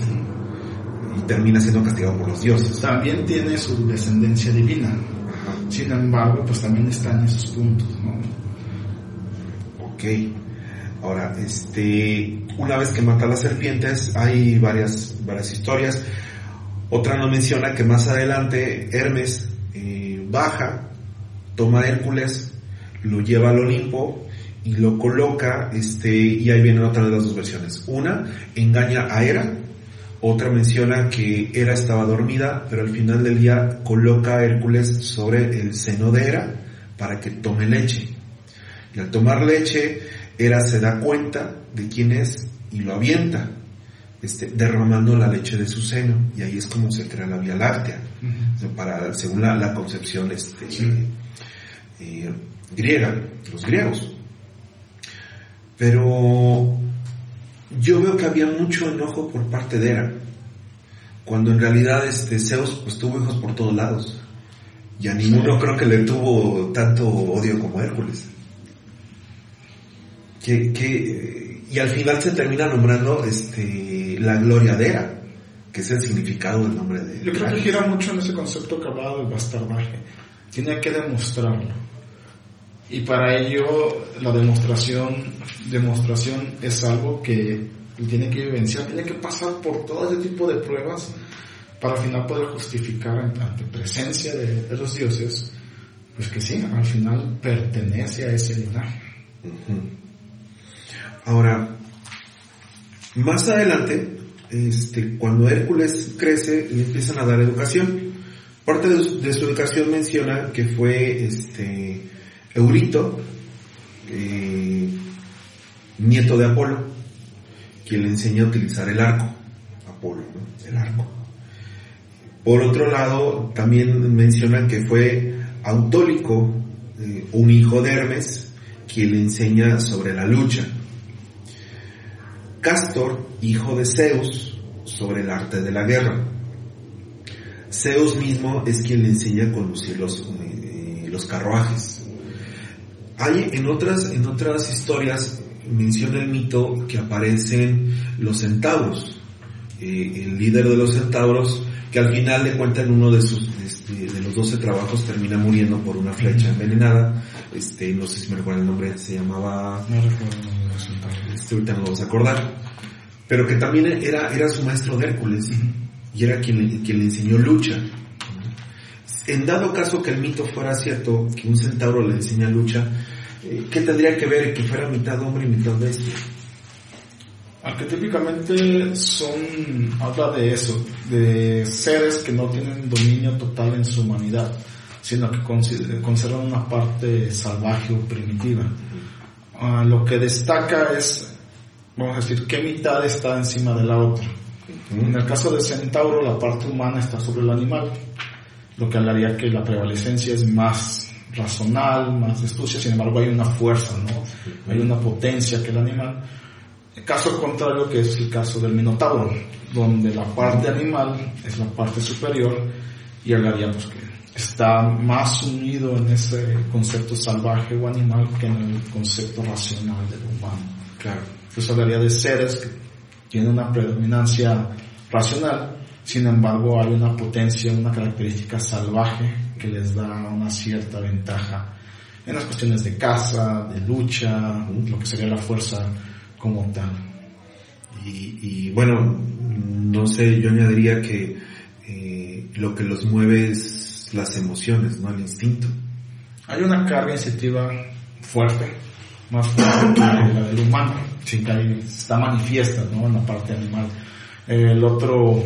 Y termina siendo castigado por los dioses. También tiene su descendencia divina. Ajá. Sin embargo, pues también está en esos puntos, ¿no? Ok. Ahora, este, una vez que mata a las serpientes, hay varias, varias historias. Otra nos menciona que más adelante Hermes eh, baja, toma a Hércules, lo lleva al Olimpo y lo coloca, este, y ahí vienen otra de las dos versiones. Una engaña a Hera, otra menciona que Hera estaba dormida, pero al final del día coloca a Hércules sobre el seno de Hera para que tome leche. Al tomar leche, Hera se da cuenta de quién es y lo avienta, este, derramando la leche de su seno. Y ahí es como se crea la Vía Láctea, o sea, para, según la, la concepción este, eh, griega, los griegos. Pero yo veo que había mucho enojo por parte de Hera, cuando en realidad este, Zeus pues, tuvo hijos por todos lados. Y a ninguno creo que le tuvo tanto odio como Hércules. Que, que, y al final se termina nombrando este, la gloria de Hera, que es el significado del nombre de Yo creo que gira mucho en ese concepto que hablaba del bastardaje. Tiene que demostrarlo. Y para ello la demostración, demostración es algo que tiene que vivenciar, tiene que pasar por todo ese tipo de pruebas para al final poder justificar ante, presencia de, de los dioses, pues que sí, al final pertenece a ese linaje. Ujú. Ahora, más adelante, este, cuando Hércules crece, le empiezan a dar educación. Parte de su, educación menciona que fue este, Eurito, eh, nieto de Apolo, quien le enseña a utilizar el arco. Apolo, ¿no? El arco. Por otro lado, también mencionan que fue Autólico, eh, un hijo de Hermes, quien le enseña sobre la lucha. Castor, hijo de Zeus, sobre el arte de la guerra. Zeus mismo es quien le enseña a conducir los, eh, los carruajes. Hay en otras, en otras historias menciona el mito que aparecen los centauros. Eh, el líder de los centauros, que al final de cuentas en uno de sus este, de los 12 trabajos termina muriendo por una flecha envenenada. Este, no sé si me recuerda el nombre, se llamaba No recuerdo este, ahorita no lo vamos a acordar, pero que también era, era su maestro de Hércules y era quien le, quien le enseñó lucha. En dado caso que el mito fuera cierto, que un centauro le enseña lucha, eh, ¿qué tendría que ver que fuera mitad hombre y mitad bestia? Arquetípicamente son, habla de eso, de seres que no tienen dominio total en su humanidad, sino que conservan una parte salvaje o primitiva. Ah, lo que destaca es, vamos a decir, qué mitad está encima de la otra. En el caso de Centauro, la parte humana está sobre el animal, lo que hablaría que la prevalecencia es más razonal, más astucia, sin embargo hay una fuerza, ¿no? Hay una potencia que el animal. El caso contrario que es el caso del Minotauro, donde la parte animal es la parte superior y hablaríamos que está más unido en ese concepto salvaje o animal que en el concepto racional del humano. Claro. Entonces hablaría de seres que tienen una predominancia racional, sin embargo hay una potencia, una característica salvaje que les da una cierta ventaja en las cuestiones de caza, de lucha, lo que sería la fuerza como tal. Y, y, bueno, no sé, yo añadiría que eh, lo que los mueve es las emociones, ¿no? El instinto. Hay una carga instintiva fuerte, más fuerte que la del humano, sí, que ahí está manifiesta, ¿no? En la parte animal. El otro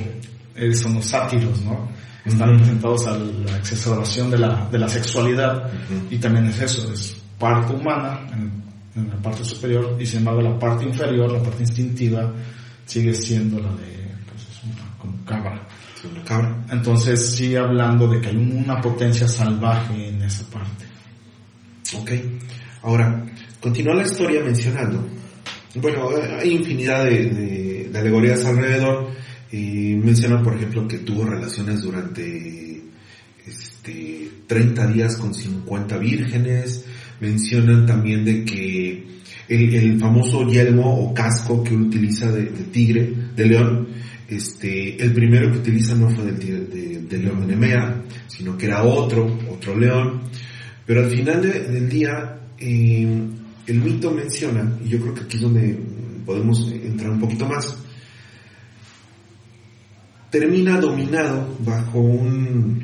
eh, son los sátiros, ¿no? Están Ujú. presentados a la exacerbación de la, de la sexualidad Ujú. y también es eso, es parte humana, en en la parte superior y sin embargo la parte inferior, la parte instintiva, sigue siendo la de pues, una, como cabra. Entonces sigue hablando de que hay una potencia salvaje en esa parte. Ok. Ahora, continúa la historia mencionando. Bueno, hay infinidad de, de, alegorías alrededor. Y menciona, por ejemplo, que tuvo relaciones durante este, 30 días con 50 vírgenes. Mencionan también de que el, famoso yelmo o casco que utiliza de, tigre, de león, este, el primero que utiliza no fue del, de, del león de Nemea, sino que era otro, otro león. Pero al final del día, eh, el mito menciona, y yo creo que aquí es donde podemos entrar un poquito más, termina dominado bajo un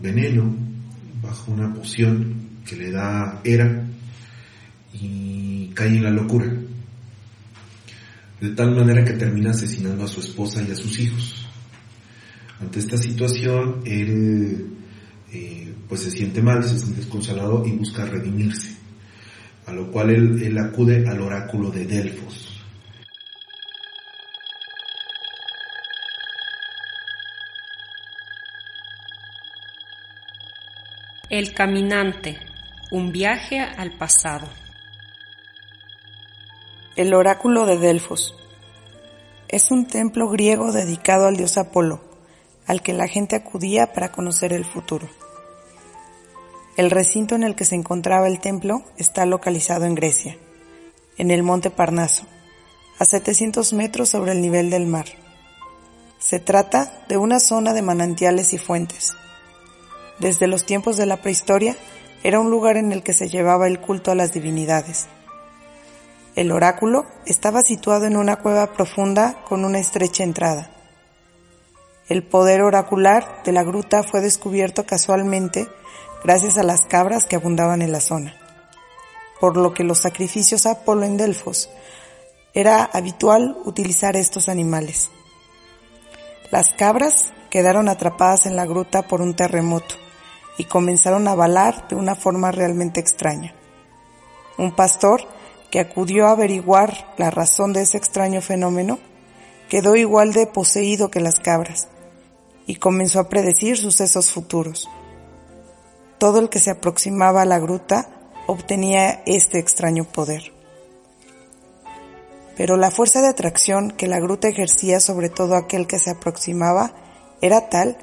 veneno, bajo una poción que le da Hera y cae en la locura. De tal manera que termina asesinando a su esposa y a sus hijos. Ante esta situación, él eh, pues se siente mal, se siente desconsolado y busca redimirse. A lo cual él, él acude al oráculo de Delfos. El caminante, un viaje al pasado. El oráculo de Delfos. Es un templo griego dedicado al dios Apolo, al que la gente acudía para conocer el futuro. El recinto en el que se encontraba el templo está localizado en Grecia, en el monte Parnaso, a 700 metros sobre el nivel del mar. Se trata de una zona de manantiales y fuentes, desde los tiempos de la prehistoria, era un lugar en el que se llevaba el culto a las divinidades. El oráculo estaba situado en una cueva profunda con una estrecha entrada. El poder oracular de la gruta fue descubierto casualmente gracias a las cabras que abundaban en la zona, por lo que los sacrificios a Apolo en Delfos era habitual utilizar estos animales. Las cabras quedaron atrapadas en la gruta por un terremoto y comenzaron a balar de una forma realmente extraña. Un pastor que acudió a averiguar la razón de ese extraño fenómeno quedó igual de poseído que las cabras y comenzó a predecir sucesos futuros. Todo el que se aproximaba a la gruta obtenía este extraño poder. Pero la fuerza de atracción que la gruta ejercía sobre todo aquel que se aproximaba era tal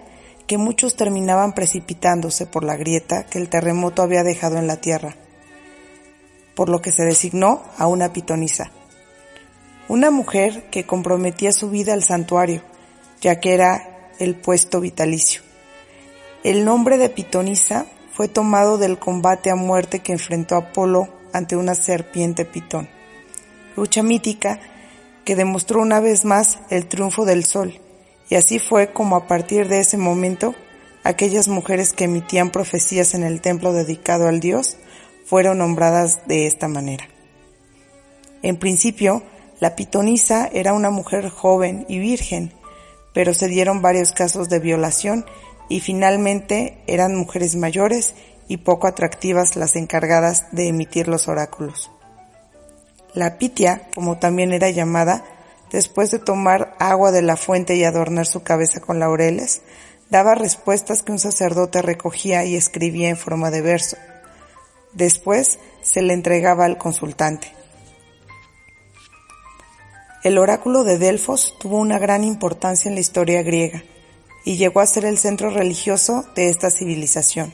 que muchos terminaban precipitándose por la grieta que el terremoto había dejado en la tierra, por lo que se designó a una pitonisa, una mujer que comprometía su vida al santuario, ya que era el puesto vitalicio. El nombre de pitonisa fue tomado del combate a muerte que enfrentó Apolo ante una serpiente pitón, lucha mítica que demostró una vez más el triunfo del sol y así fue como a partir de ese momento, aquellas mujeres que emitían profecías en el templo dedicado al dios fueron nombradas de esta manera. En principio, la pitonisa era una mujer joven y virgen, pero se dieron varios casos de violación y finalmente eran mujeres mayores y poco atractivas las encargadas de emitir los oráculos. La pitia, como también era llamada, después de tomar agua de la fuente y adornar su cabeza con laureles, daba respuestas que un sacerdote recogía y escribía en forma de verso. Después se le entregaba al consultante. El oráculo de Delfos tuvo una gran importancia en la historia griega y llegó a ser el centro religioso de esta civilización.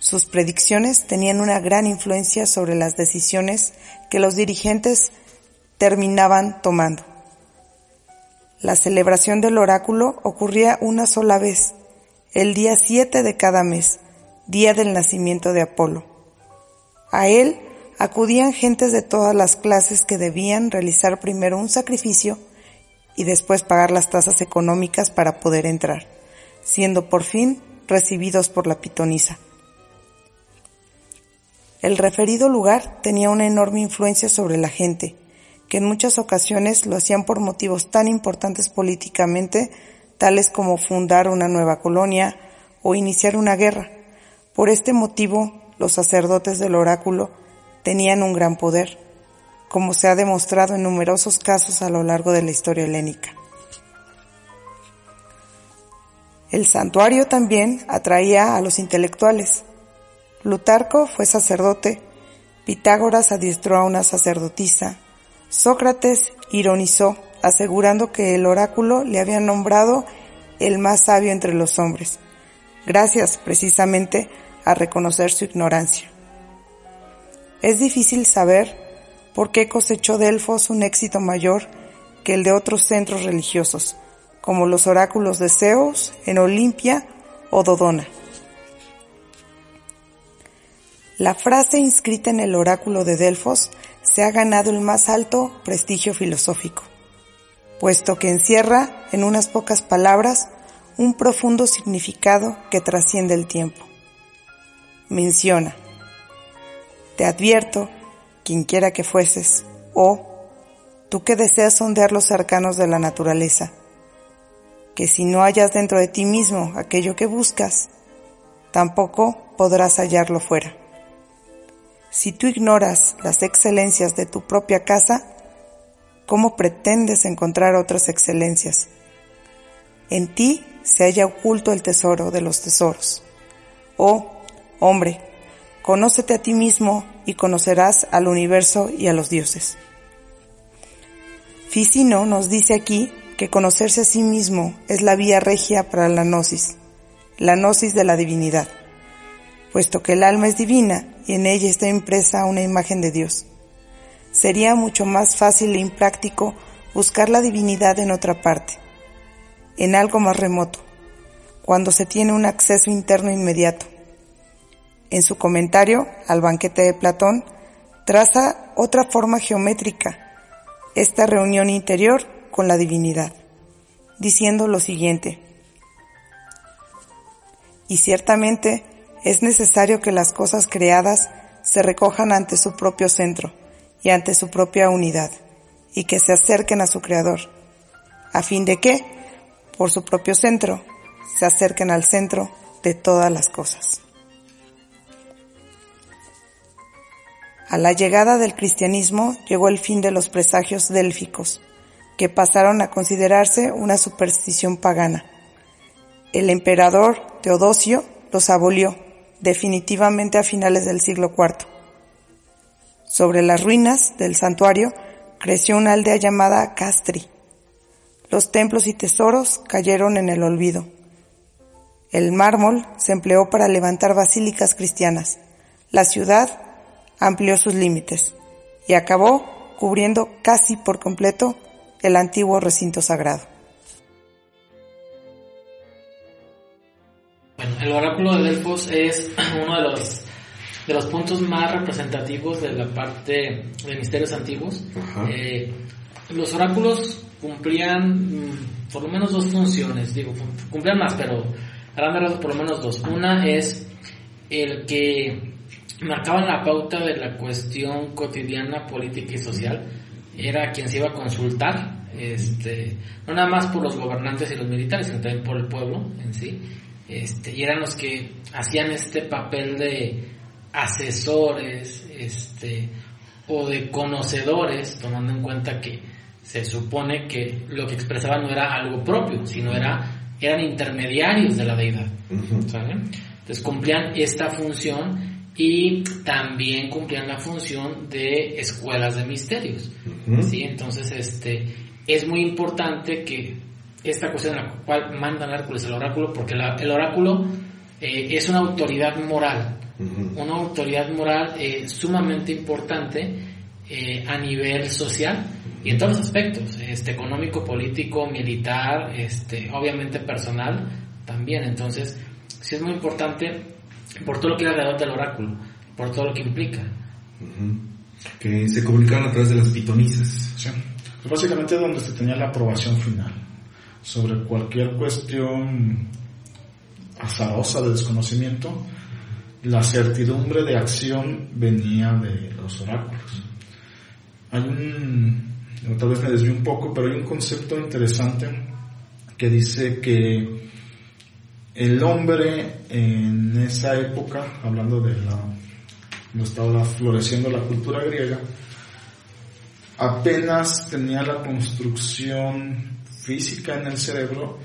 Sus predicciones tenían una gran influencia sobre las decisiones que los dirigentes terminaban tomando. La celebración del oráculo ocurría una sola vez, el día 7 de cada mes, día del nacimiento de Apolo. A él acudían gentes de todas las clases que debían realizar primero un sacrificio y después pagar las tasas económicas para poder entrar, siendo por fin recibidos por la pitonisa. El referido lugar tenía una enorme influencia sobre la gente, que en muchas ocasiones lo hacían por motivos tan importantes políticamente, tales como fundar una nueva colonia o iniciar una guerra. Por este motivo, los sacerdotes del oráculo tenían un gran poder, como se ha demostrado en numerosos casos a lo largo de la historia helénica. El santuario también atraía a los intelectuales. Plutarco fue sacerdote, Pitágoras adiestró a una sacerdotisa, Sócrates ironizó, asegurando que el oráculo le había nombrado el más sabio entre los hombres, gracias precisamente a reconocer su ignorancia. Es difícil saber por qué cosechó Delfos un éxito mayor que el de otros centros religiosos, como los oráculos de Zeus en Olimpia o Dodona. La frase inscrita en el oráculo de Delfos se ha ganado el más alto prestigio filosófico, puesto que encierra en unas pocas palabras un profundo significado que trasciende el tiempo. Menciona, te advierto, quien quiera que fueses, o tú que deseas sondear los arcanos de la naturaleza, que si no hallas dentro de ti mismo aquello que buscas, tampoco podrás hallarlo fuera. Si tú ignoras las excelencias de tu propia casa, ¿cómo pretendes encontrar otras excelencias? En ti se halla oculto el tesoro de los tesoros. Oh, hombre, conócete a ti mismo y conocerás al universo y a los dioses. Ficino nos dice aquí que conocerse a sí mismo es la vía regia para la gnosis, la gnosis de la divinidad, puesto que el alma es divina y en ella está impresa una imagen de Dios. Sería mucho más fácil e impráctico buscar la divinidad en otra parte, en algo más remoto, cuando se tiene un acceso interno inmediato. En su comentario al banquete de Platón, traza otra forma geométrica, esta reunión interior con la divinidad, diciendo lo siguiente. Y ciertamente es necesario que las cosas creadas se recojan ante su propio centro y ante su propia unidad, y que se acerquen a su Creador, a fin de que, por su propio centro, se acerquen al centro de todas las cosas. A la llegada del cristianismo llegó el fin de los presagios délficos, que pasaron a considerarse una superstición pagana. El emperador Teodosio los abolió definitivamente a finales del siglo IV. Sobre las ruinas del santuario creció una aldea llamada Castri. Los templos y tesoros cayeron en el olvido. El mármol se empleó para levantar basílicas cristianas. La ciudad amplió sus límites y acabó cubriendo casi por completo el antiguo recinto sagrado. Bueno, el oráculo de Delfos es uno de los de los puntos más representativos de la parte de misterios antiguos. Eh, los oráculos cumplían mm, por lo menos dos funciones, digo, cumplían más, pero a por lo menos dos. Una es el que marcaban la pauta de la cuestión cotidiana, política y social era quien se iba a consultar, este, no nada más por los gobernantes y los militares, sino también por el pueblo en sí, este, y eran los que hacían este papel de asesores, este, o de conocedores, tomando en cuenta que se supone que lo que expresaban no era algo propio, sino era, eran intermediarios de la deidad. Entonces cumplían esta función y también cumplían la función de escuelas de misterios. ¿sí? Entonces, este, es muy importante que esta cuestión en la cual mandan Hércules al oráculo, porque el oráculo eh, es una autoridad moral, una autoridad moral eh, sumamente importante eh, a nivel social y en todos los aspectos, este, económico, político, militar, este, obviamente personal también. Entonces, sí es muy importante por todo lo que era alrededor del oráculo, por todo lo que implica. Que se comunicaban a través de las pitonisas. Sí. Pues básicamente donde se tenía la aprobación final sobre cualquier cuestión azarosa de desconocimiento, la certidumbre de acción venía de los oráculos. Hay un, tal vez me desvío un poco, pero hay un concepto interesante que dice que el hombre en esa época, hablando de la cuando estaba floreciendo la cultura griega, apenas tenía la construcción física en el cerebro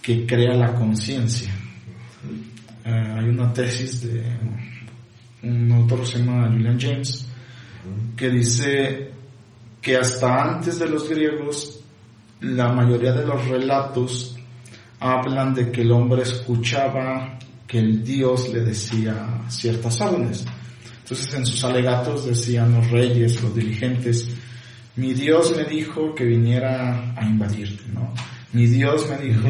que crea la conciencia. Eh, hay una tesis de un autor que se llama Julian James que dice que hasta antes de los griegos la mayoría de los relatos hablan de que el hombre escuchaba que el dios le decía ciertas órdenes. Entonces en sus alegatos decían los reyes, los dirigentes, mi Dios me dijo que viniera a invadirte, ¿no? Mi Dios me dijo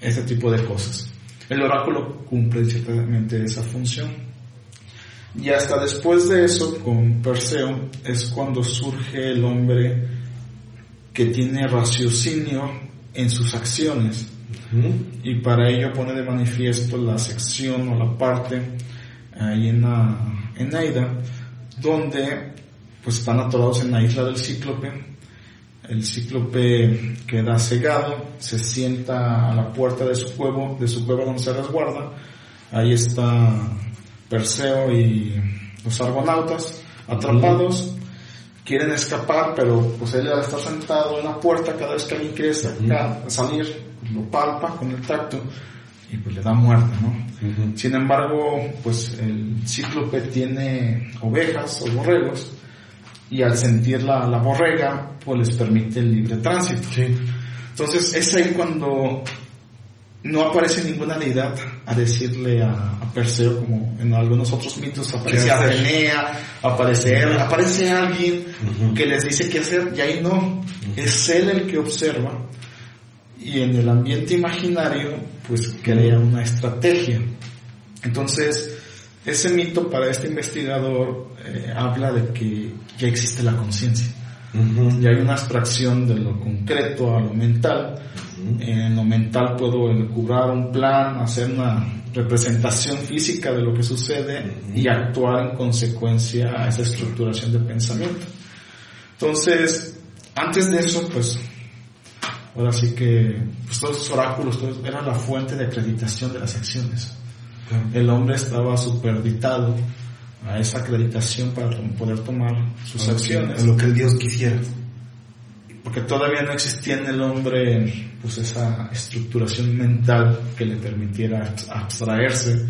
ese tipo de cosas. El oráculo cumple ciertamente esa función. Y hasta después de eso, con Perseo, es cuando surge el hombre que tiene raciocinio en sus acciones. Y para ello pone de manifiesto la sección o la parte ahí en, la, en Aida, donde pues están atorados en la isla del cíclope. El cíclope queda cegado, se sienta a la puerta de su cueva, de su cueva donde se resguarda. Ahí está Perseo y los argonautas atrapados. Quieren escapar, pero pues él está sentado en la puerta cada vez que alguien quiere salir, lo palpa con el tacto y pues le da muerte, ¿no? Sin embargo, pues el cíclope tiene ovejas o borregos y al sentir la, la borrega, pues les permite el libre tránsito. Entonces es ahí cuando no aparece ninguna deidad a decirle a, Perseo, como en algunos otros mitos aparece Atenea, aparece él, aparece alguien que les dice qué hacer y ahí no, es él el que observa y en el ambiente imaginario pues crea una estrategia. Entonces, ese mito para este investigador eh, habla de que ya existe la conciencia. Y hay una abstracción de lo concreto a lo mental. En lo mental puedo elucubrar un plan, hacer una representación física de lo que sucede y actuar en consecuencia a esa estructuración de pensamiento. Entonces, antes de eso, pues, ahora sí que pues, todos esos oráculos eran la fuente de acreditación de las acciones. El hombre estaba superditado a esa acreditación para poder tomar sus acciones. a lo que el Dios quisiera. Porque todavía no existía en el hombre pues esa estructuración mental que le permitiera abstraerse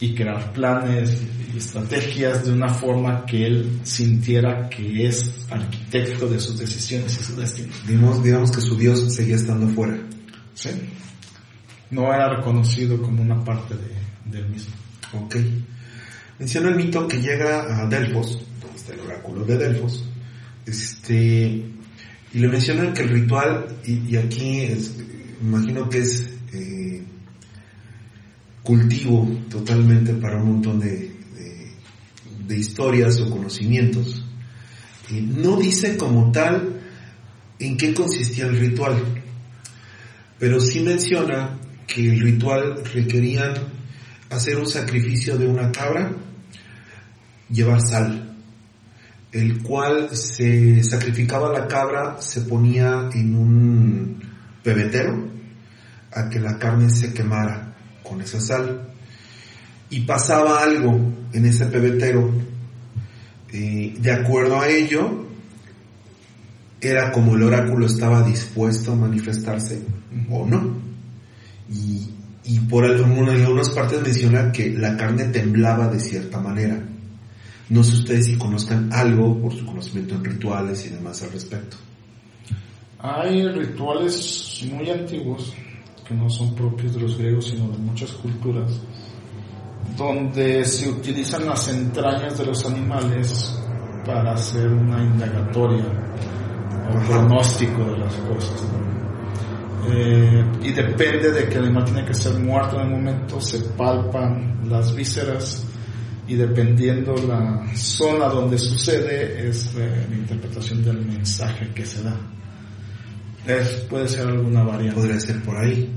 y crear planes y estrategias de una forma que él sintiera que es arquitecto de sus decisiones y su destino. Digamos, digamos que su Dios seguía estando fuera. Sí. No era reconocido como una parte de, él mismo. Ok. Menciona el mito que llega a Delfos, donde está el oráculo de Delfos, este, y le mencionan que el ritual, y, aquí imagino que es eh, cultivo totalmente para un montón de, de, historias o conocimientos. no dice como tal en qué consistía el ritual, pero sí menciona que el ritual requerían hacer un sacrificio de una cabra, llevar sal, el cual se sacrificaba la cabra, se ponía en un pebetero a que la carne se quemara con esa sal y pasaba algo en ese pebetero. Eh, de acuerdo a ello, era como el oráculo estaba dispuesto a manifestarse o no. Y y por algunas partes menciona que la carne temblaba de cierta manera. No sé ustedes si conozcan algo por su conocimiento en rituales y demás al respecto. Hay rituales muy antiguos que no son propios de los griegos sino de muchas culturas donde se utilizan las entrañas de los animales para hacer una indagatoria o pronóstico de las cosas. Eh, y depende de que el animal tiene que ser muerto en el momento, se palpan las vísceras y dependiendo la zona donde sucede es eh, la interpretación del mensaje que se da. puede ser alguna variante. Podría ser por ahí.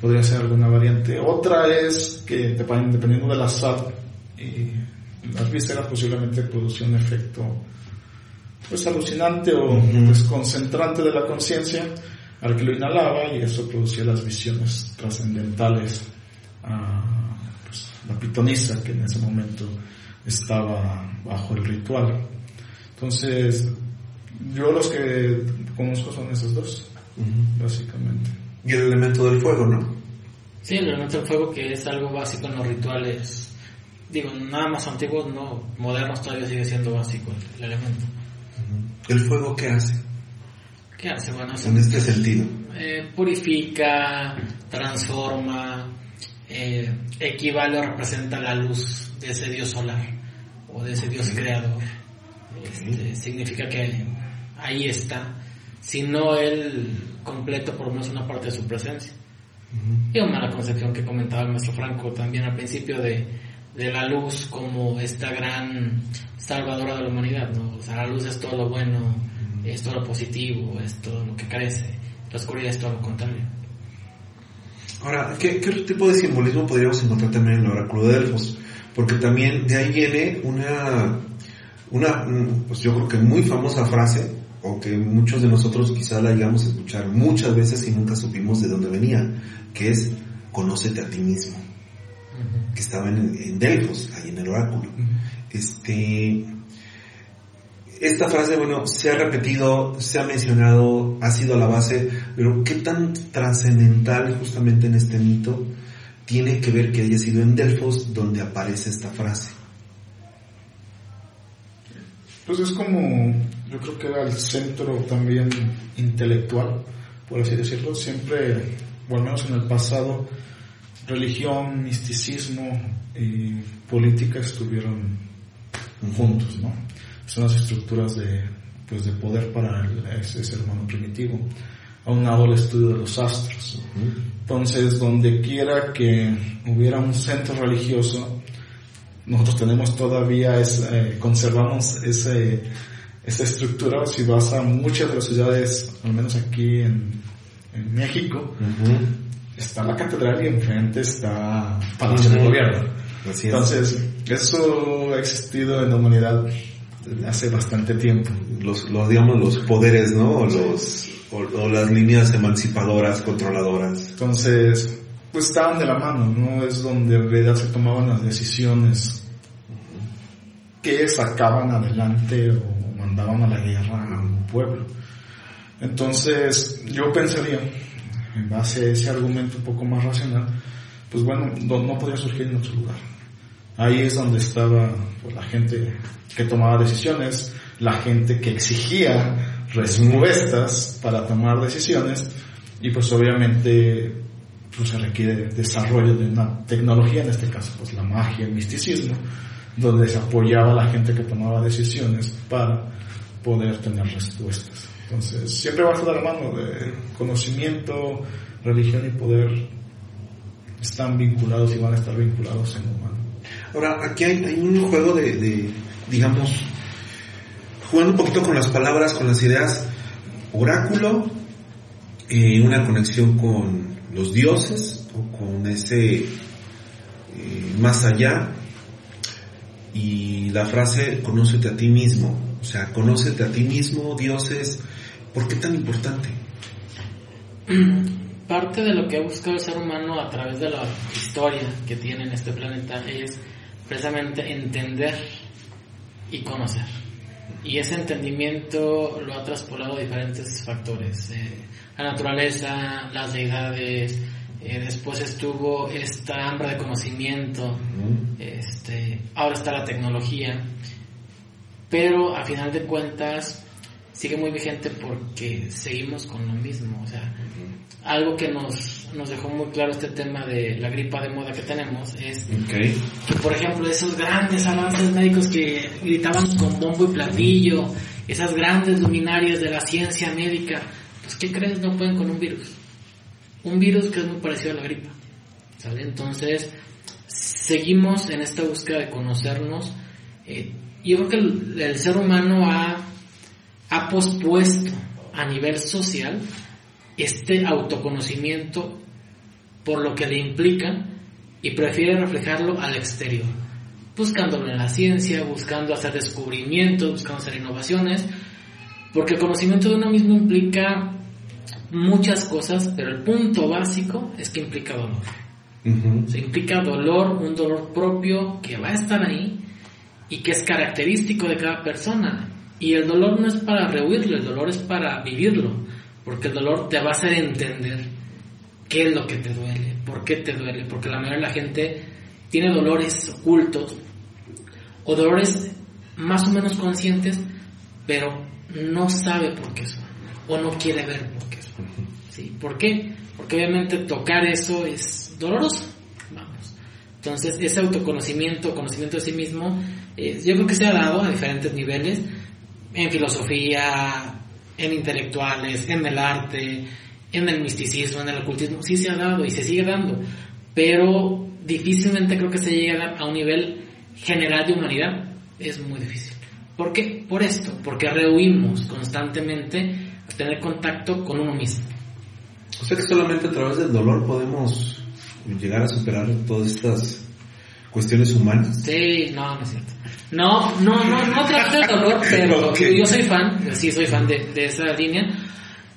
Podría ser alguna variante. Otra es que dependiendo de la sal y las vísceras posiblemente produce un efecto pues alucinante o desconcentrante de la conciencia al que lo inhalaba y eso producía las visiones trascendentales a pues, la pitonisa que en ese momento estaba bajo el ritual. Entonces, yo los que conozco son esos dos, básicamente. Y el elemento del fuego, ¿no? Sí, el elemento del fuego que es algo básico en los rituales, digo, nada más antiguos, no, modernos todavía sigue siendo básico el, elemento. ¿El fuego qué hace? ¿Qué hace? Bueno, en este sentido. Eh, purifica, transforma, eh, equivale o representa la luz de ese dios solar o de ese dios creador. Este, significa que ahí está, si no él completo por lo menos una parte de su presencia. Y una mala concepción que comentaba el maestro Franco también al principio de, de la luz como esta gran salvadora de la humanidad, ¿no? O sea, la luz es todo lo bueno, es todo lo positivo, es todo lo que crece, la oscuridad es todo lo contrario. Ahora, ¿qué, ¿qué, tipo de simbolismo podríamos encontrar también en el oráculo de Delfos? Porque también de ahí viene una, una, pues yo creo que muy famosa frase, o que muchos de nosotros quizá la llegamos a escuchar muchas veces y nunca supimos de dónde venía, que es conócete a ti mismo, que estaba en, Delfos, ahí en el oráculo. Este, esta frase, bueno, se ha repetido, se ha mencionado, ha sido la base, pero ¿qué tan trascendental justamente en este mito tiene que ver que haya sido en Delfos donde aparece esta frase? Pues es como, yo creo que era el centro también intelectual, por así decirlo. Siempre, o al menos en el pasado, religión, misticismo y política estuvieron juntos, ¿no? Son las estructuras de, pues de poder para ese ser humano primitivo. Aunado al estudio de los astros. Entonces, donde quiera que hubiera un centro religioso, nosotros tenemos todavía, eh, conservamos ese, esa estructura. Si vas a muchas de las ciudades, al menos aquí en, México, está la catedral y enfrente está Palacio de Gobierno. Entonces, eso ha existido en la humanidad hace bastante tiempo. Los, los digamos, los poderes, ¿no? O, los, o, las líneas emancipadoras, controladoras. Entonces, pues estaban de la mano, ¿no? Es donde en realidad se tomaban las decisiones que sacaban adelante o mandaban a la guerra a un pueblo. Entonces, yo pensaría, en base a ese argumento un poco más racional, pues bueno, no, podía surgir en otro lugar. Ahí es donde estaba pues, la gente que tomaba decisiones, la gente que exigía respuestas para tomar decisiones y pues obviamente pues se requiere desarrollo de una tecnología, en este caso pues la magia, el misticismo, donde se apoyaba a la gente que tomaba decisiones para poder tener respuestas. Entonces, siempre va a estar la mano de conocimiento, religión y poder están vinculados y van a estar vinculados en humano. Ahora, aquí hay, un juego de, digamos, jugando un poquito con las palabras, con las ideas, oráculo, eh, una conexión con los dioses o con ese eh, más allá, y la frase conócete a ti mismo, o sea, conócete a ti mismo, dioses, ¿por qué tan importante? Parte de lo que ha buscado el ser humano a través de la historia que tiene en este planeta es precisamente entender y conocer. Y ese entendimiento lo ha traspolado a diferentes factores. Eh, la naturaleza, las deidades, eh, después estuvo esta hambre de conocimiento, este, ahora está la tecnología, pero a final de cuentas sigue muy vigente porque seguimos con lo mismo, o sea, algo que nos, nos dejó muy claro este tema de la gripa de moda que tenemos es que, por ejemplo, esos grandes avances médicos que gritaban con bombo y platillo, esas grandes luminarias de la ciencia médica, pues ¿qué crees? No pueden con un virus un virus que es muy parecido a la gripa. ¿sale? Entonces, seguimos en esta búsqueda de conocernos. Eh, yo creo que el, ser humano ha, ha pospuesto a nivel social este autoconocimiento por lo que le implica y prefiere reflejarlo al exterior, buscándolo en la ciencia, buscando hacer descubrimientos, buscando hacer innovaciones, porque el conocimiento de uno mismo implica muchas cosas, pero el punto básico es que implica dolor. Se implica dolor, un dolor propio que va a estar ahí y que es característico de cada persona. Y el dolor no es para rehuirlo, el dolor es para vivirlo, porque el dolor te va a hacer entender qué es lo que te duele, por qué te duele, porque la mayoría de la gente tiene dolores ocultos o dolores más o menos conscientes, pero no sabe por qué son o no quiere ver por qué son. ¿Sí? ¿Por qué? Porque obviamente tocar eso es doloroso. Vamos. Entonces, ese autoconocimiento, conocimiento de sí mismo, eh, yo creo que se ha dado a diferentes niveles, en filosofía, en intelectuales, en el arte, en el misticismo, en el ocultismo, sí se ha dado y se sigue dando, pero difícilmente creo que se llegue a un nivel general de humanidad, es muy difícil. ¿Por qué? Por esto, porque rehuimos constantemente a tener contacto con uno mismo. O sea que solamente a través del dolor podemos llegar a superar todas estas cuestiones humanas. Sí, no, no es cierto. No, no, no, no trato del dolor, pero yo soy fan, sí soy fan de, de esa línea,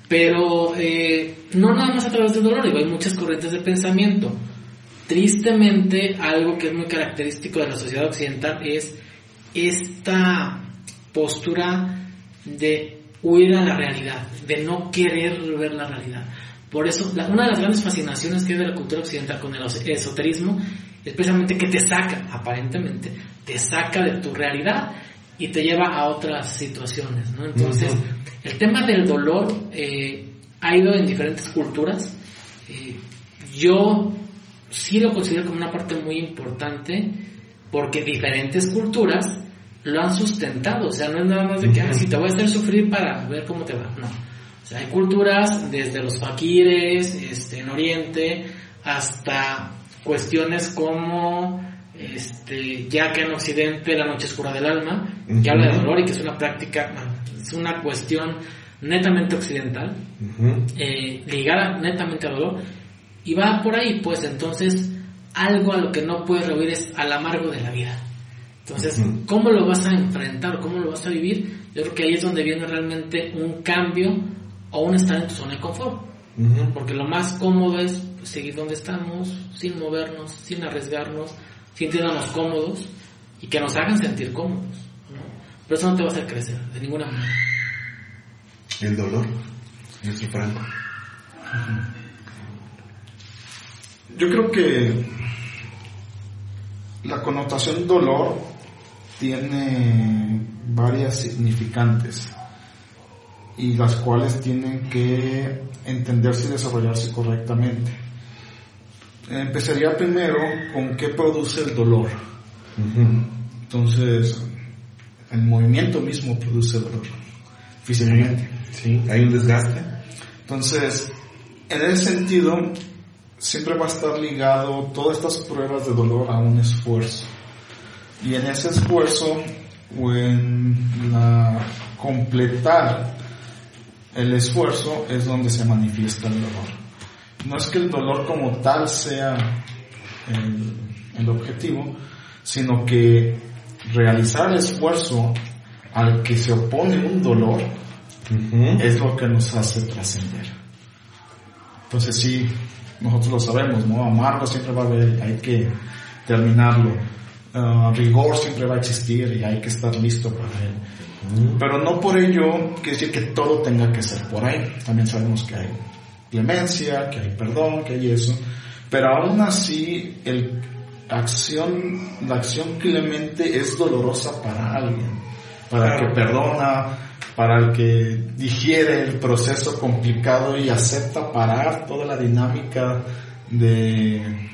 pero eh, no nada más a través del dolor, digo, hay muchas corrientes de pensamiento. Tristemente, algo que es muy característico de la sociedad occidental es esta postura de huir a la realidad, de no querer ver la realidad. Por eso, una de las grandes fascinaciones que hay de la cultura occidental con el esoterismo es precisamente que te saca, aparentemente, te saca de tu realidad y te lleva a otras situaciones, ¿no? Entonces, el tema del dolor eh, ha ido en diferentes culturas. Eh, yo sí lo considero como una parte muy importante porque diferentes culturas lo han sustentado, o sea, no es nada más de que, ah, si te voy a hacer sufrir para ver cómo te va, no. O sea, hay culturas desde los faquires, este, en Oriente, hasta cuestiones como, este, ya que en Occidente la noche oscura del alma, que habla de dolor y que es una práctica, es una cuestión netamente occidental, eh, ligada netamente al dolor, y va por ahí, pues entonces algo a lo que no puedes rehuir es al amargo de la vida. Entonces, ¿cómo lo vas a enfrentar? ¿Cómo lo vas a vivir? Yo creo que ahí es donde viene realmente un cambio o un estar en tu zona de confort. Porque lo más cómodo es seguir donde estamos, sin movernos, sin arriesgarnos, sintiéndonos cómodos y que nos hagan sentir cómodos. Pero eso no te va a hacer crecer, de ninguna manera. El dolor, nuestro Franco. Yo creo que la connotación dolor tiene varias significantes y las cuales tienen que entenderse y desarrollarse correctamente. Empezaría primero con qué produce el dolor. Entonces, el movimiento mismo produce dolor físicamente. Sí, hay un desgaste. Entonces, en ese sentido, siempre va a estar ligado todas estas pruebas de dolor a un esfuerzo. Y en ese esfuerzo o en la completar el esfuerzo es donde se manifiesta el dolor. No es que el dolor como tal sea el, objetivo, sino que realizar el esfuerzo al que se opone un dolor es lo que nos hace trascender. Entonces sí, nosotros lo sabemos, ¿no? Amarlo siempre va a haber, hay que terminarlo. Uh, rigor siempre va a existir y hay que estar listo para él. Pero no por ello quiere decir que todo tenga que ser por ahí. También sabemos que hay clemencia, que hay perdón, que hay eso. Pero aún así, el acción, la acción clemente es dolorosa para alguien. Para el que perdona, para el que digiere el proceso complicado y acepta parar toda la dinámica de,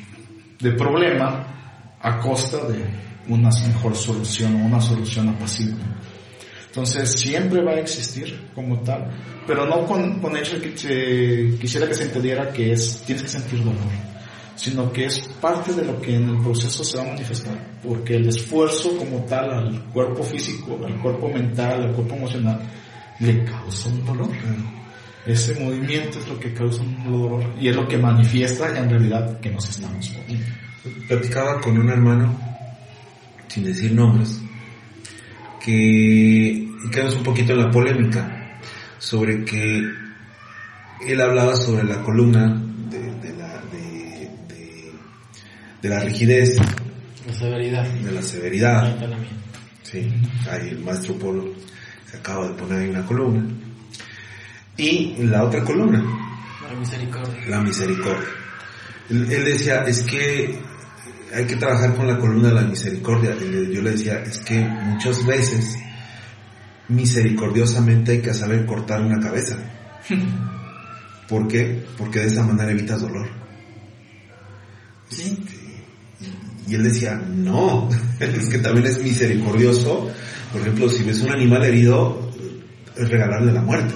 de problema a costa de una mejor solución o una solución apacible. Entonces siempre va a existir como tal, pero no con, con hecho que se, quisiera que se entendiera que es, tienes que sentir dolor, sino que es parte de lo que en el proceso se va a manifestar, porque el esfuerzo como tal al cuerpo físico, al cuerpo mental, al cuerpo emocional, le causa un dolor. Ese movimiento es lo que causa un dolor y es lo que manifiesta en realidad que nos estamos moviendo. Platicaba con un hermano, sin decir nombres, que quedamos un poquito en la polémica sobre que él hablaba sobre la columna de, la, de, la rigidez, la severidad. de la severidad, Sí, ahí el maestro Polo se acaba de poner ahí una columna. Y la otra columna, La misericordia. la misericordia. Él, él decía, es que hay que trabajar con la columna de la misericordia. Yo le decía, es que muchas veces misericordiosamente hay que saber cortar una cabeza. ¿Por qué? Porque de esa manera evitas dolor. Sí. Y él decía, no, es que también es misericordioso. Por ejemplo, si ves un animal herido, es regalarle la muerte,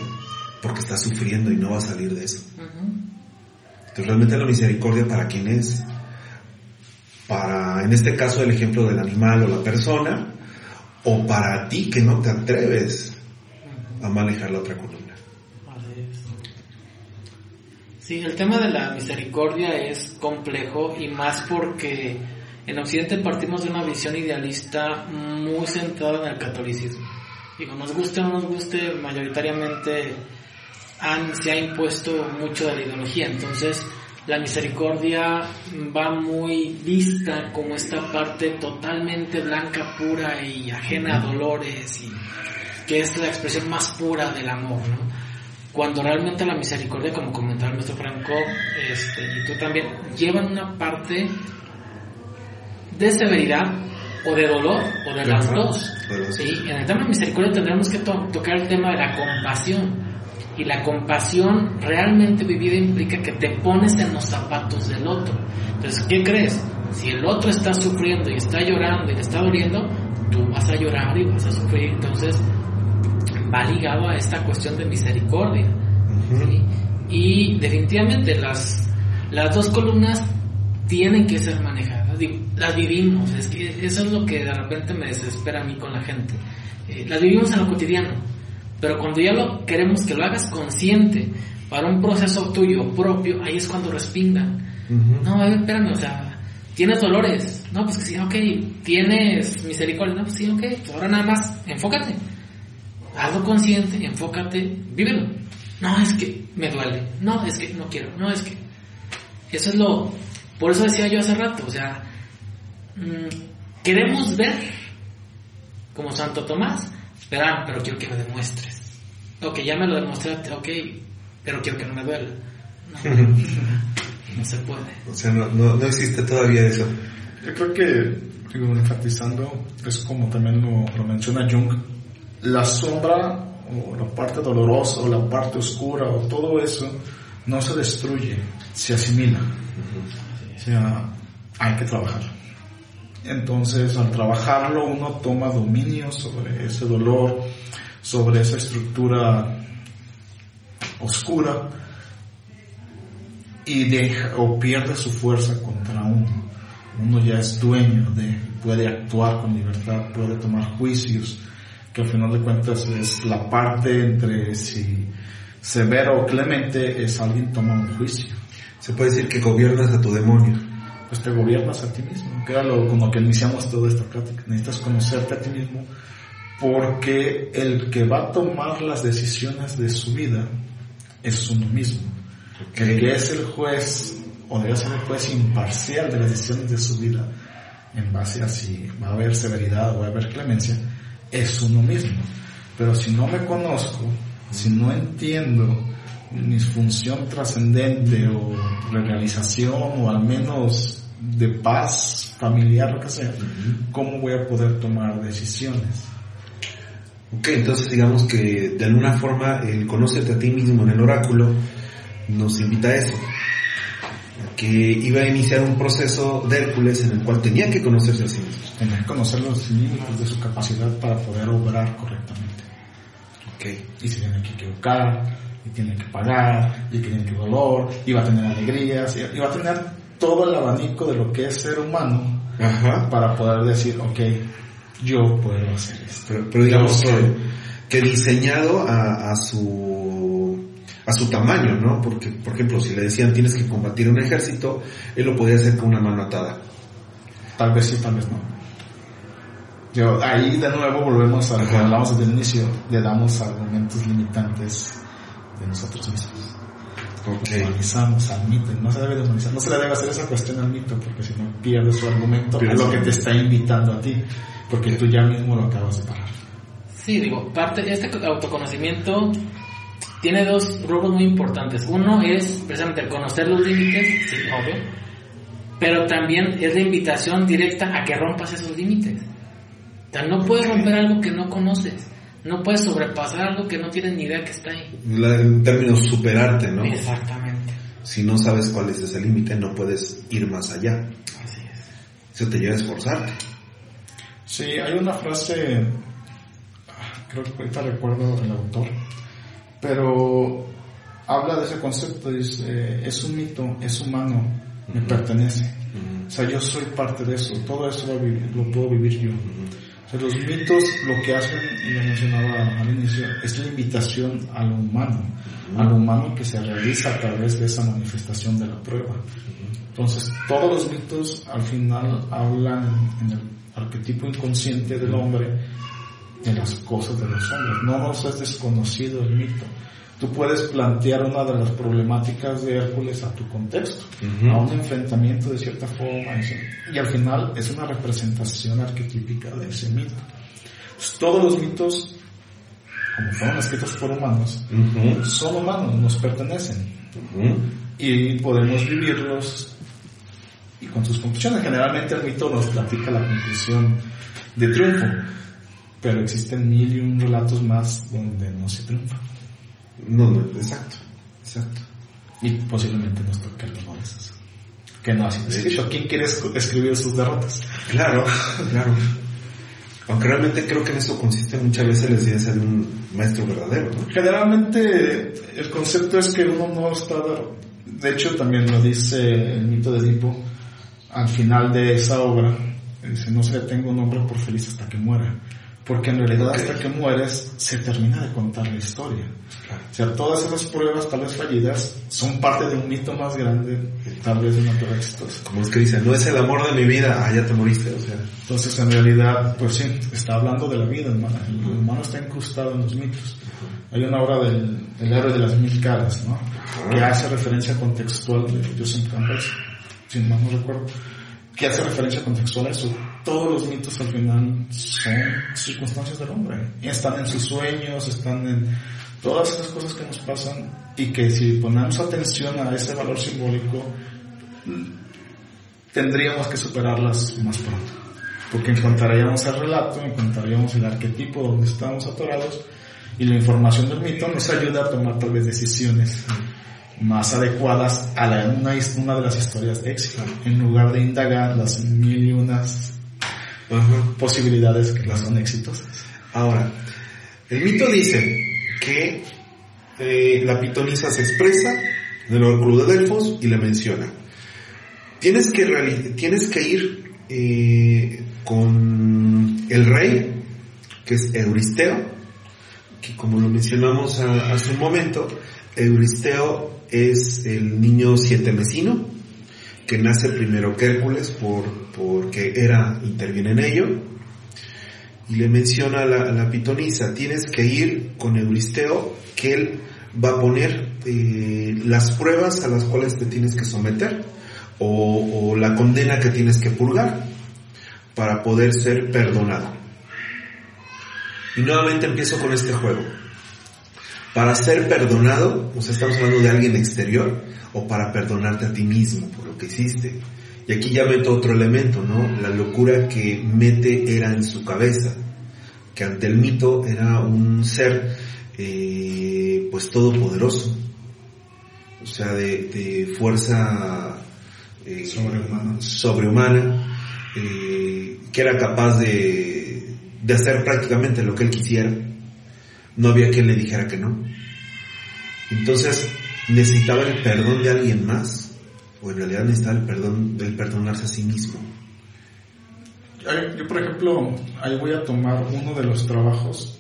porque está sufriendo y no va a salir de eso. Entonces realmente la misericordia para quién es? Para, en este caso, el ejemplo del animal o la persona, o para ti que no te atreves a manejar la otra columna. Sí, el tema de la misericordia es complejo y más porque en Occidente partimos de una visión idealista muy centrada en el catolicismo. Digo, nos guste o no nos guste, mayoritariamente han, se ha impuesto mucho de la ideología, entonces la misericordia va muy vista como esta parte totalmente blanca, pura y ajena a dolores y que es la expresión más pura del amor, ¿no? Cuando realmente la misericordia, como comentaba el maestro Franco, este, y tú también, llevan una parte de severidad o de dolor o de las dos. ¿sí? En el tema de misericordia tendremos que to- tocar el tema de la compasión. Y la compasión realmente vivida implica que te pones en los zapatos del otro. Entonces, ¿qué crees? Si el otro está sufriendo y está llorando y le está doliendo, tú vas a llorar y vas a sufrir. Entonces, va ligado a esta cuestión de misericordia. ¿sí? Y definitivamente las, las dos columnas tienen que ser manejadas. Las vivimos, es que eso es lo que de repente me desespera a mí con la gente. Eh, las vivimos en lo cotidiano, pero cuando ya lo queremos que lo hagas consciente para un proceso tuyo propio, ahí es cuando respingan. No, a ver, espérame, o sea, tienes dolores. No, pues que sí, ok. Tienes misericordia. No, pues sí, ok. Pues ahora nada más, enfócate. Hazlo consciente, enfócate, vívelo. No, es que me duele. No, es que no quiero. No, es que. Eso es lo. Por eso decía yo hace rato, o sea, mm, queremos ver como Santo Tomás, pero, pero quiero que me demuestres. Ok, ya me lo demostraste, ok, pero quiero que no me duela. No, no se puede. O sea, no, no, no existe todavía eso. Yo creo que, digo, enfatizando, es como también lo, lo menciona Jung, la sombra o la parte dolorosa o la parte oscura o todo eso no se destruye, se asimila. O sea, hay que trabajarlo. Entonces, al trabajarlo, uno toma dominio sobre ese dolor, sobre esa estructura oscura y deja o pierde su fuerza contra uno. Uno ya es dueño de, puede actuar con libertad, puede tomar juicios, que al final de cuentas es la parte entre si severo o clemente es alguien toma un juicio. Se puede decir que gobiernas a tu demonio. Pues te gobiernas a ti mismo, que era lo, con lo que iniciamos toda esta plática. Necesitas conocerte a ti mismo porque el que va a tomar las decisiones de su vida es uno mismo. El que es el juez, o debe ser el juez imparcial de las decisiones de su vida, en base a si va a haber severidad o va a haber clemencia, es uno mismo. Pero si no me conozco, si no entiendo mi función trascendente o realización o al menos de paz familiar, lo que sea, ¿cómo voy a poder tomar decisiones? Ok, entonces digamos que de alguna forma el conocerte a ti mismo en el oráculo nos invita a eso. A que iba a iniciar un proceso de Hércules en el cual tenía que conocerse a sí mismo. Tener que conocer los límites de su capacidad para poder obrar correctamente. Ok. Y se tiene que equivocar, y tiene que pagar, y tiene que dolor, y va a tener alegrías, y va a tener todo el abanico de lo que es ser humano Ajá. para poder decir, ok, yo puedo hacer esto. Pero, pero digamos que, diseñado a, a su a su tamaño, ¿no? Porque, por ejemplo, si le decían tienes que combatir un ejército, él lo podía hacer con una mano atada. Tal vez sí, tal vez no. Yo, ahí de nuevo volvemos a lo que hablamos desde el inicio, le damos argumentos limitantes de nosotros mismos. Ok. Humanizamos al mito, y no se debe de humanizar, no se le debe hacer esa cuestión al mito, porque si no pierde su argumento Pierde a lo que te está invitando a ti. porque tú ya mismo lo acabas de parar. Sí, digo, parte de este autoconocimiento tiene dos rubros muy importantes. Uno es precisamente el conocer los límites, sí, obvio, pero también es la invitación directa a que rompas esos límites. O sea, no puedes romper algo que no conoces. No puedes sobrepasar algo que no tienes ni idea que está ahí. La- en términos superarte, ¿no? Exactamente. Si no sabes cuál es ese límite, no puedes ir más allá. Así es. Eso te lleva a esforzarte. Sí, hay una frase, creo que ahorita recuerdo el autor, pero habla de ese concepto, dice, es un mito, es humano, me pertenece. O sea, yo soy parte de eso, todo eso lo, puedo vivir yo. Los mitos lo que hacen, y lo mencionaba al inicio, es la invitación a lo humano, a lo humano que se realiza a través de esa manifestación de la prueba. Entonces, todos los mitos al final hablan en el arquetipo inconsciente del hombre de las cosas de los hombres. No nos es desconocido el mito. Tú puedes plantear una de las problemáticas de Hércules a tu contexto, a un enfrentamiento de cierta forma, y- al final es una representación arquetípica de ese mito. Todos los mitos, como fueron escritos por humanos, son humanos, nos pertenecen y podemos vivirlos y con sus conclusiones. Generalmente el mito nos platica la conclusión de triunfo, pero existen mil y un relatos más donde no se triunfa. No, no, exacto, exacto. Y posiblemente nos toque alguno de esos. Que no ha sido escrito. ¿Quién quiere esc- escribir sus derrotas? Claro, claro. Aunque realmente creo que en eso consiste muchas veces la enseñanza de un maestro verdadero, ¿no? Generalmente el concepto es que uno no está... De hecho también lo dice el mito de Edipo al final de esa obra. Dice, no se le tenga un hombre por feliz hasta que muera. Porque en realidad hasta que mueres se termina de contar la historia. O sea, todas esas pruebas tal vez fallidas son parte de un mito más grande, tal vez de una prueba exitosa. Como es que dice, no es el amor de mi vida, ah, ya te moriste, o sea. Entonces, en realidad, pues sí, está hablando de la vida humana. El humano está incrustado en los mitos. Hay una obra del, del héroe de las mil caras, ¿no? Que hace referencia contextual de Joseph Campbell, si no recuerdo, que hace referencia contextual a eso. Todos los mitos al final son circunstancias del hombre. Están en sus sueños, están en todas esas cosas que nos pasan y que si ponemos atención a ese valor simbólico, tendríamos que superarlas más pronto. Porque encontraríamos el relato, encontraríamos el arquetipo donde estamos atorados y la información del mito nos ayuda a tomar tal vez decisiones más adecuadas a la, una de las historias de éxito, en lugar de indagar las mil y unas posibilidades que no son exitosas. Ahora, el mito dice que eh, la pitonisa se expresa en el oráculo de Delfos y le menciona. Tienes que, tienes que ir eh, con el rey, que es Euristeo, que como lo mencionamos a- hace un momento, Euristeo es el niño siete mesino, que nace primero que Hércules por, porque Hera interviene en ello, y le menciona a la, pitonisa, tienes que ir con Euristeo, que él va a poner eh, las pruebas a las cuales te tienes que someter, o, o la condena que tienes que purgar, para poder ser perdonado. Y nuevamente empiezo con este juego. Para ser perdonado, o sea, estamos hablando de alguien exterior, o para perdonarte a ti mismo por lo que hiciste. Y aquí ya meto otro elemento, ¿no? La locura que mete era en su cabeza, que ante el mito era un ser, eh, pues todopoderoso, o sea, de, de fuerza eh, Sobrehumana. sobrehumana, eh, que era capaz de, de hacer prácticamente lo que él quisiera. No había quien le dijera que no. Entonces, necesitaba el perdón de alguien más, o en realidad necesitaba el perdón, el perdonarse a sí mismo. Yo, por ejemplo, ahí voy a tomar uno de los trabajos,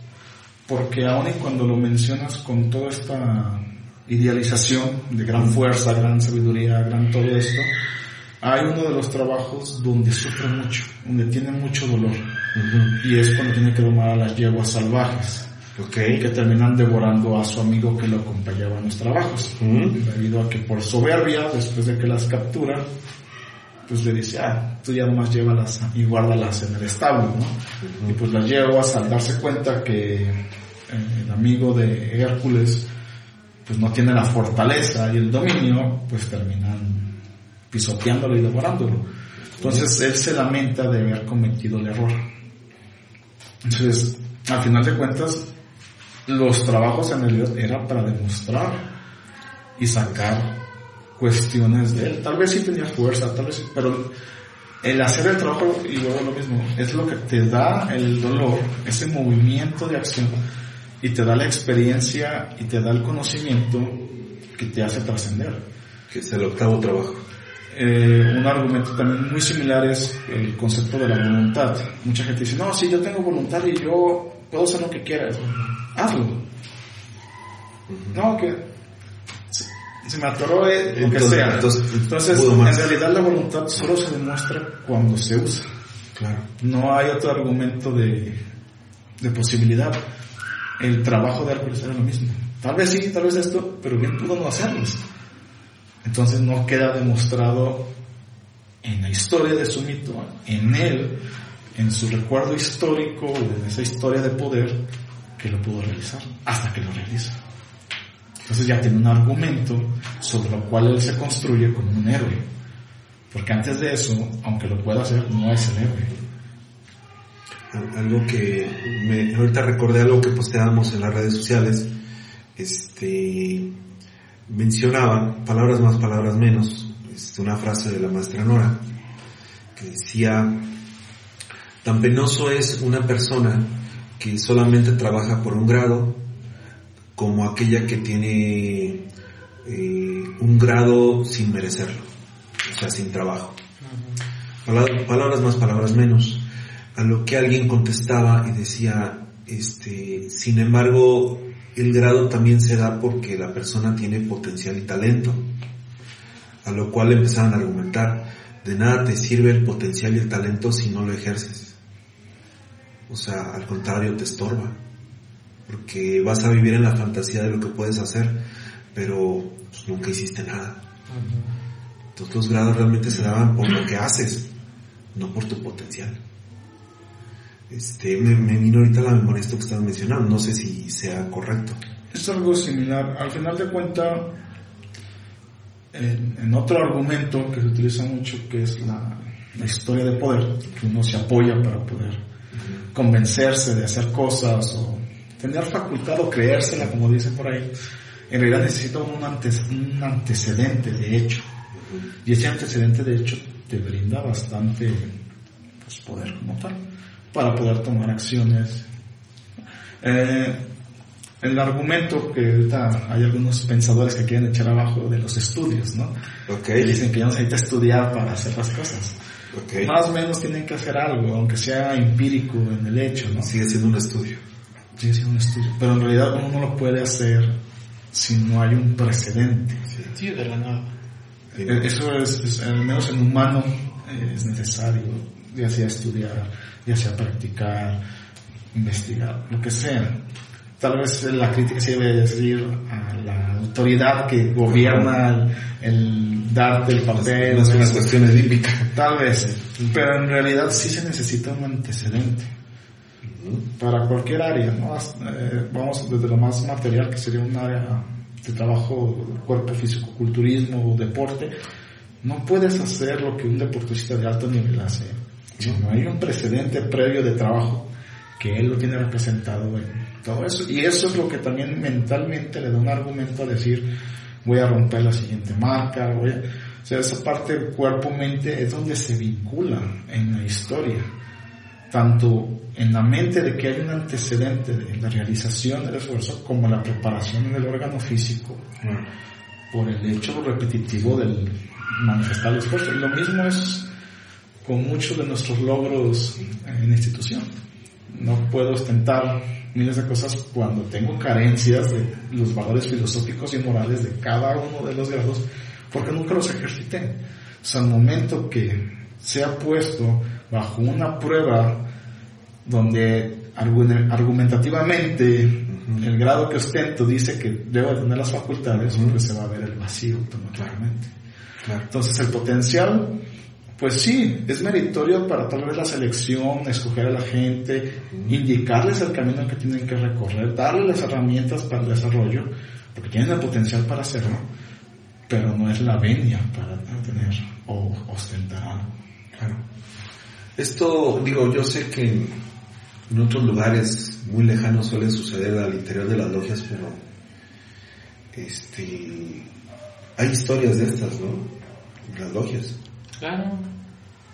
porque aun y cuando lo mencionas con toda esta idealización de gran fuerza, gran sabiduría, gran todo esto, hay uno de los trabajos donde sufre mucho, donde tiene mucho dolor, y es cuando tiene que domar a las yeguas salvajes, Ok. que terminan devorando a su amigo que lo acompañaba en los trabajos, Ujú. debido a que por soberbia, después de que las captura, pues le dice, ah, tú ya nomás llévalas y guárdalas en el establo, ¿no? Y pues las llevas al darse cuenta que eh, el amigo de Hércules pues no tiene la fortaleza y el dominio, pues terminan pisoteándolo y devorándolo. Entonces él se lamenta de haber cometido el error. Entonces, al final de cuentas, los trabajos en el era para demostrar y sacar cuestiones de él. Tal vez sí tenía fuerza, tal vez sí, pero el hacer el trabajo, y luego lo mismo, es lo que te da el dolor, ese movimiento de acción, y te da la experiencia y te da el conocimiento que te hace trascender. Que es el octavo trabajo. Eh, un argumento también muy similar es el concepto de la voluntad. Mucha gente dice, no, sí, yo tengo voluntad y yo puedo hacer lo que quiera. Hazlo. No, que se, me atoró eh, lo que sea. Entonces, en realidad la voluntad solo se demuestra cuando se usa. Claro. No hay otro argumento de, de posibilidad. El trabajo de Hércules era lo mismo. Tal vez sí, tal vez esto, pero bien pudo no hacerlo. Entonces no queda demostrado en la historia de su mito, en él, en su recuerdo histórico, en esa historia de poder, que lo pudo realizar, hasta que lo realiza. Entonces ya tiene un argumento sobre lo cual él se construye como un héroe. Porque antes de eso, aunque lo pueda hacer, no es el héroe. Algo que me, ahorita recordé algo que posteábamos en las redes sociales, este, mencionaba, palabras más, palabras menos, este, una frase de la maestra Nora, que decía, tan penoso es una persona que solamente trabaja por un grado, como aquella que tiene eh, un grado sin merecerlo, o sea, sin trabajo. Palabras más, palabras menos. A lo que alguien contestaba y decía, este, sin embargo, el grado también se da porque la persona tiene potencial y talento. A lo cual empezaron a argumentar, de nada te sirve el potencial y el talento si no lo ejerces. O sea, al contrario, te estorba. Porque vas a vivir en la fantasía de lo que puedes hacer, pero pues, nunca hiciste nada. Entonces los grados realmente se daban por lo que haces, no por tu potencial. Este, me, vino ahorita la memoria esto que estás mencionando, no sé si sea correcto. Es algo similar. Al final de cuentas, en, otro argumento que se utiliza mucho, que es la, historia de poder, que uno se apoya para poder convencerse de hacer cosas o tener facultad o creérsela, como dicen por ahí, en realidad necesita un, un antecedente de hecho. Y ese antecedente de hecho te brinda bastante pues, poder como tal para poder tomar acciones. Eh, el argumento que ahorita hay algunos pensadores que quieren echar abajo de los estudios, ¿no? Okay. dicen que ya no se necesita estudiar para hacer las cosas. Okay. Más o menos tienen que hacer algo, aunque sea empírico en el hecho, ¿no? Sigue siendo un estudio. Sigue siendo un estudio. Pero en realidad uno no lo puede hacer si no hay un precedente. Sí, de la nada. Eh, eso es, al menos en humano, eh, es necesario, ya sea estudiar ya sea practicar, investigar, lo que sea. Tal vez la crítica se debe decir a la autoridad que gobierna el, darte el papel. No es una cuestión edípica. Tal vez, pero en realidad sí se necesita un antecedente para cualquier área, ¿no? Eh, vamos desde lo más material, que sería un área de trabajo, cuerpo físico, culturismo deporte, no puedes hacer lo que un deportista de alto nivel hace no hay un precedente previo de trabajo que él lo tiene representado en todo eso. Y eso es lo que también mentalmente le da un argumento a decir, voy a romper la siguiente marca, voy a... O sea, esa parte cuerpo-mente es donde se vincula en la historia. Tanto en la mente de que hay un antecedente de la realización del esfuerzo como la preparación del órgano físico por el hecho repetitivo del manifestar el esfuerzo. Y lo mismo es con muchos de nuestros logros en institución. No puedo ostentar miles de cosas cuando tengo carencias de los valores filosóficos y morales de cada uno de los grados, porque nunca los ejercité. O sea, al momento que se ha puesto bajo una prueba donde argumentativamente el grado que ostento dice que debo tener las facultades, pues se va a ver el vacío automáticamente. Entonces el potencial pues sí, es meritorio para tal vez la selección, escoger a la gente, indicarles el camino que tienen que recorrer, darles las herramientas para el desarrollo, porque tienen el potencial para hacerlo, pero no es la venia para tener o ostentar algo. Claro. Esto, digo, yo sé que en otros lugares muy lejanos suele suceder al interior de las logias, pero este hay historias de estas, ¿no? Las logias. Claro,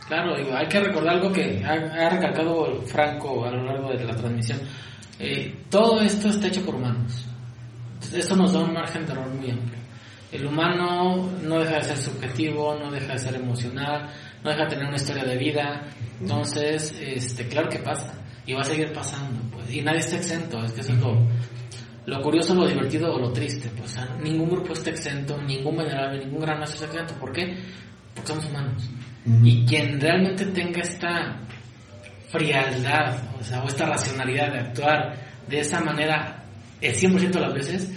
claro, digo, hay que recordar algo que ha, ha recalcado Franco a lo largo de la transmisión. Eh, todo esto está hecho por humanos. Esto nos da un margen de error muy amplio. El humano no deja de ser subjetivo, no deja de ser emocional, no deja de tener una historia de vida. Entonces, este, claro que pasa y va a seguir pasando, pues. Y nadie está exento, es que es lo, lo curioso, lo divertido o lo triste, pues. ningún grupo está exento, ningún venerable, ningún gran maestro está exento. ¿Por qué? Porque somos humanos. Y quien realmente tenga esta frialdad, o sea, o esta racionalidad de actuar de esa manera el 100% de las veces,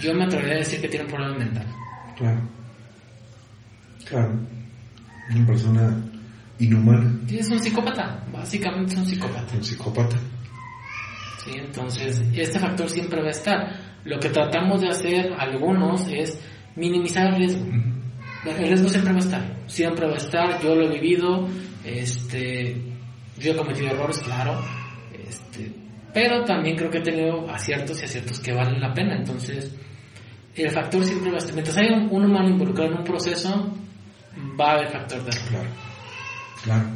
yo me atrevería a decir que tiene un problema mental. Claro. Claro. Una persona inhumana. Sí, es un psicópata, básicamente es un psicópata. Un psicópata. ¿sí? Entonces, este factor siempre va a estar. Lo que tratamos de hacer algunos es minimizar el riesgo. El riesgo siempre va a estar, siempre va a estar, yo lo he vivido, este, yo he cometido errores, claro, este, pero también creo que he tenido aciertos y aciertos que valen la pena, entonces el factor siempre va a estar, mientras hay un, un humano involucrado en un proceso, va a haber factor de error. Claro. Claro.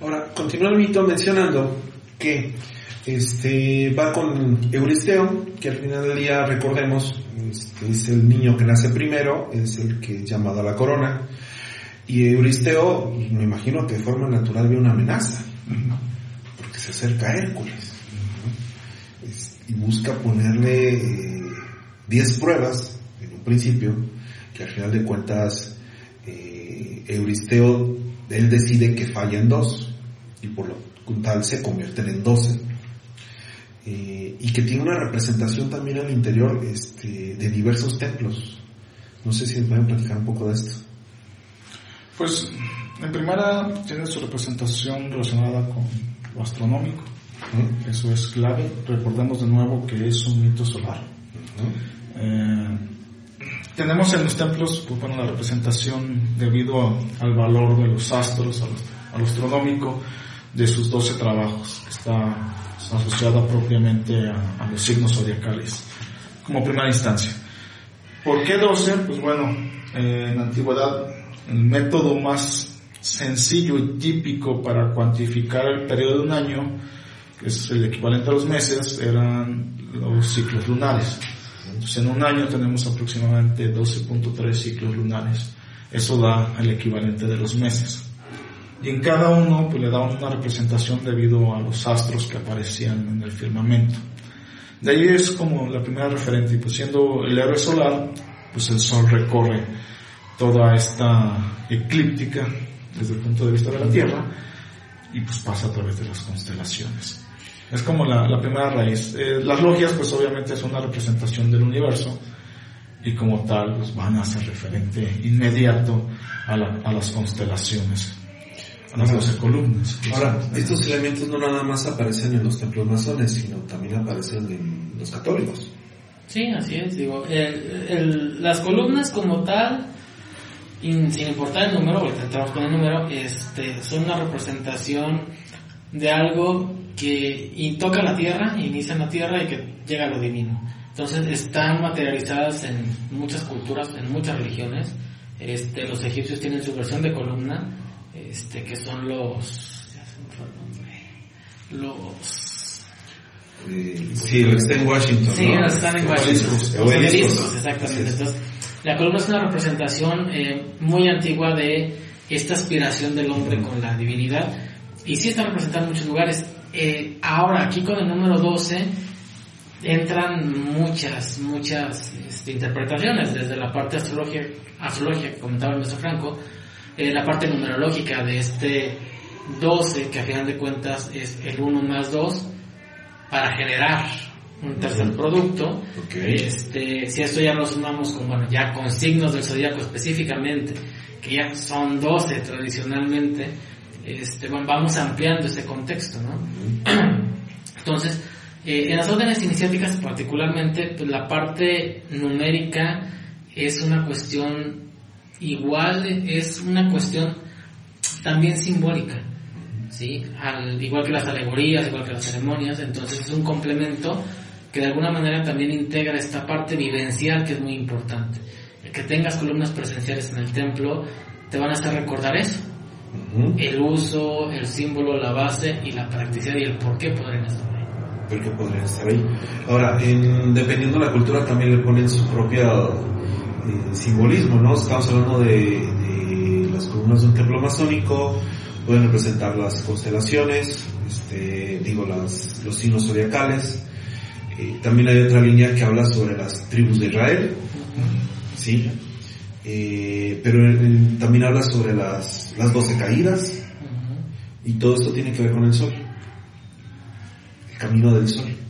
Ahora, continúa el mito mencionando que este va con Euristeo, que al final del día recordemos es el niño que nace primero, es el que es llamado a la corona, y Euristeo, me imagino que de forma natural ve una amenaza, porque se acerca a Hércules y busca ponerle 10 pruebas en un principio, que al final de cuentas eh, Euristeo, él decide que falla en dos, y por lo tal se convierten en 12 eh, y que tiene una representación también al interior este, de diversos templos. No sé si me pueden platicar un poco de esto. Pues, en primera, tiene su representación relacionada con lo astronómico. ¿no? Eso es clave. Recordemos de nuevo que es un mito solar. ¿No? Eh, tenemos en los templos, pues bueno, la representación debido a- al valor de los astros, a lo, a lo astronómico, de sus 12 trabajos, está asociada propiamente a, los signos zodiacales, como primera instancia. ¿Por qué 12? Pues bueno, eh, en la antigüedad el método más sencillo y típico para cuantificar el periodo de un año, que es el equivalente a los meses, eran los ciclos lunares. Entonces en un año tenemos aproximadamente 12.3 ciclos lunares. Eso da el equivalente de los meses. Y en cada uno pues, le da una representación debido a los astros que aparecían en el firmamento. De ahí es como la primera referente, y pues siendo el héroe solar, pues el sol recorre toda esta eclíptica desde el punto de vista de la Tierra y pues pasa a través de las constelaciones. Es como la, primera raíz. Eh, las logias pues obviamente son una representación del universo y como tal pues van a ser referente inmediato a, a las constelaciones, Ajá. doce columnas. Ahora, estos elementos no nada más aparecen en los templos masones, sino también aparecen en los católicos. Sí, así es. Digo, el- el- las columnas como tal, in- sin importar el número, ahorita entramos con el número, este, son una representación de algo que y toca la tierra, inicia en la tierra y que llega a lo divino. Entonces están materializadas en muchas culturas, en muchas religiones. Este, los egipcios tienen su versión de columna, este, que son los, los Eh, sí, está en Washington. Sí, ¿no? están en. Washington. Los Obeliscos. exactamente. Entonces, la columna es una representación eh, muy antigua de esta aspiración del hombre con la divinidad y sí está representada en muchos lugares. Eh, ahora, aquí con el número 12 entran muchas, muchas este, interpretaciones, desde la parte astrológica, astrológica que comentaba el maestro Franco, eh, la parte numerológica de este 12, que a final de cuentas es el 1 más 2, para generar un tercer producto. Este, si esto ya lo sumamos con, bueno, ya con signos del zodiaco específicamente, que ya son 12 tradicionalmente, este, vamos ampliando ese contexto, ¿no? Entonces, eh, en las órdenes iniciáticas particularmente, pues la parte numérica es una cuestión igual, es una cuestión también simbólica, ¿sí? Al, igual que las alegorías, igual que las ceremonias, entonces es un complemento que de alguna manera también integra esta parte vivencial que es muy importante. El que tengas columnas presenciales en el templo te van a hacer recordar eso. El uso, el símbolo, la base y la practicidad y el por qué podrían estar ahí. ¿Por qué podrían estar ahí? Ahora, en, dependiendo de la cultura también le ponen su propia eh, simbolismo, ¿no? Estamos hablando de, las columnas de un templo masónico, pueden representar las constelaciones, este, digo, las, los signos zodiacales, eh, también hay otra línea que habla sobre las tribus de Israel, ¿sí? Eh, pero también habla sobre las, las 12 caídas y todo esto tiene que ver con el sol, el camino del sol.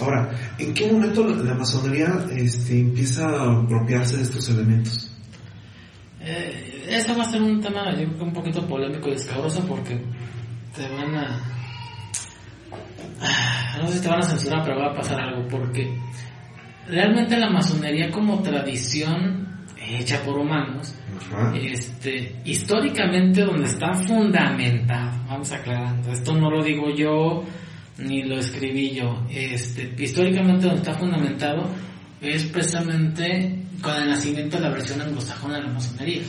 Ahora, ¿en qué momento la, masonería este, empieza a apropiarse de estos elementos? Eh, ese va a ser un tema un poquito polémico y escabroso porque te van a Ah, no sé si te van a censurar, pero va a pasar algo, porque realmente la masonería como tradición hecha por humanos, este, históricamente donde está fundamentado, vamos aclarando, esto no lo digo yo, ni lo escribí yo, este, históricamente donde está fundamentado es precisamente con el nacimiento de la versión anglosajona de la masonería.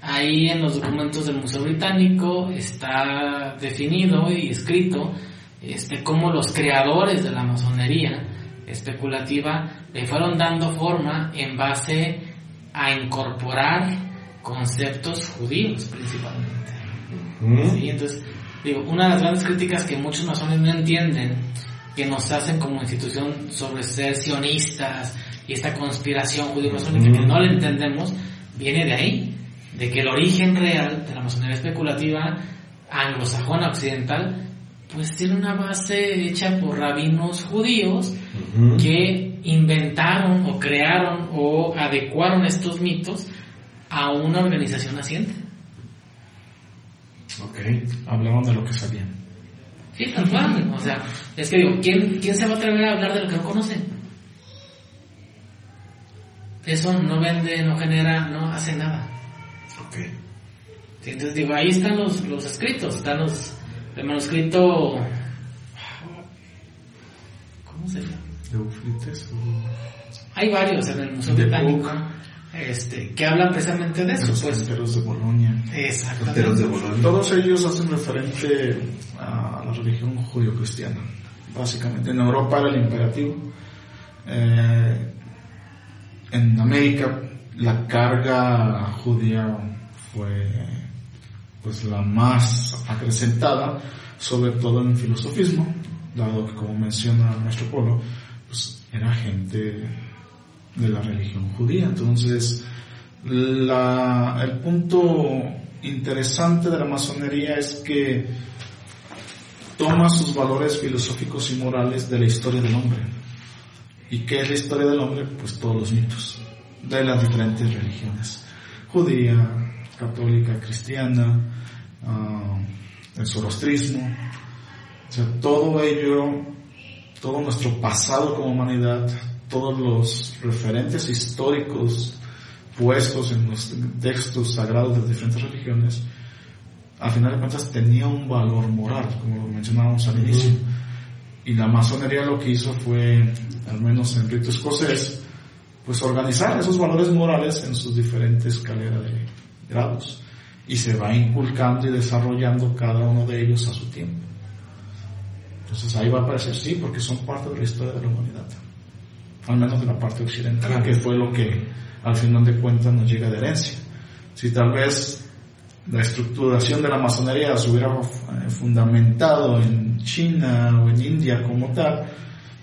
Ahí en los documentos del Museo Británico está definido y escrito este, cómo los creadores de la masonería especulativa le fueron dando forma en base a incorporar conceptos judíos principalmente. Entonces, digo, una de las grandes críticas que muchos masones no entienden, que nos hacen como institución sobre ser sionistas y esta conspiración judío-masónica que no la entendemos, viene de ahí, de que el origen real de la masonería especulativa anglosajona occidental pues tiene una base hecha por rabinos judíos que inventaron o crearon o adecuaron estos mitos a una organización naciente. Ok, hablaban de lo que sabían. Sí, tal cual. O sea, es que digo, ¿quién, ¿quién se va a atrever a hablar de lo que no conoce? Eso no vende, no genera, no hace nada. Ok. Entonces digo, ahí están los, los escritos, están los, el manuscrito. ¿Cómo se llama? Hay varios en el Museo Británico este, que hablan precisamente de eso. Los pues. de Bolonia. Exactamente. De Bolonia. Todos ellos hacen referente a la religión judío-cristiana. Básicamente, en Europa era el imperativo. Eh, en América, la carga judía fue pues la más acrecentada, sobre todo en el filosofismo, dado que como menciona nuestro Polo, pues era gente de la religión judía. Entonces, la, el punto interesante de la masonería es que toma sus valores filosóficos y morales de la historia del hombre. ¿Y qué es la historia del hombre? Pues todos los mitos de las diferentes religiones. Judía, católica, cristiana, uh, el zoroastrismo, o sea, todo ello, todo nuestro pasado como humanidad, todos los referentes históricos puestos en los textos sagrados de diferentes religiones, al final de cuentas tenía un valor moral, como lo mencionábamos al inicio. Y la masonería lo que hizo fue, al menos en rito escocés, pues organizar esos valores morales en sus diferentes escaleras de grados y se va inculcando y desarrollando cada uno de ellos a su tiempo. Entonces ahí va a aparecer sí, porque son parte de la historia de la humanidad, al menos de la parte occidental, que fue lo que al final de cuentas nos llega de herencia. Si tal vez la estructuración de la masonería se hubiera eh, fundamentado en China o en India como tal,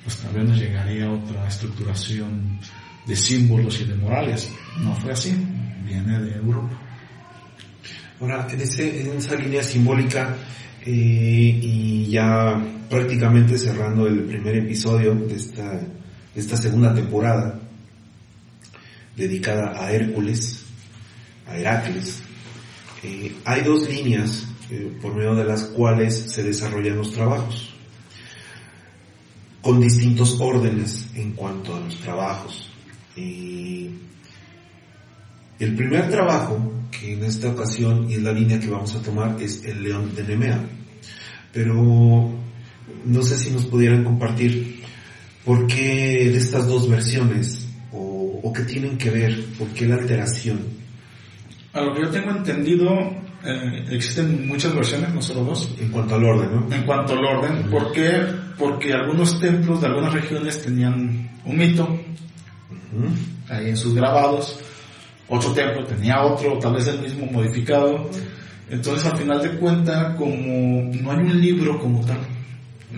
pues tal vez nos llegaría otra estructuración de símbolos y de morales. No fue así, viene de Europa. Ahora, en, ese, en esa línea simbólica, Eh, y ya prácticamente cerrando el primer episodio de esta, esta segunda temporada dedicada a Hércules, a Heracles, eh, hay dos líneas eh, por medio de las cuales se desarrollan los trabajos, con distintos órdenes en cuanto a los trabajos. el primer trabajo, que en esta ocasión y es la línea que vamos a tomar, es el león de Nemea. Pero no sé si nos pudieran compartir por qué de estas dos versiones o, o qué tienen que ver, por qué la alteración. A lo que yo tengo entendido, eh, existen muchas versiones, no solo dos. En cuanto al orden, ¿no? En cuanto al orden. ¿Por qué? Porque algunos templos de algunas regiones tenían un mito, ahí en sus grabados. Otro templo tenía otro, tal vez el mismo modificado. Entonces, al final de cuentas, como no hay un libro como tal,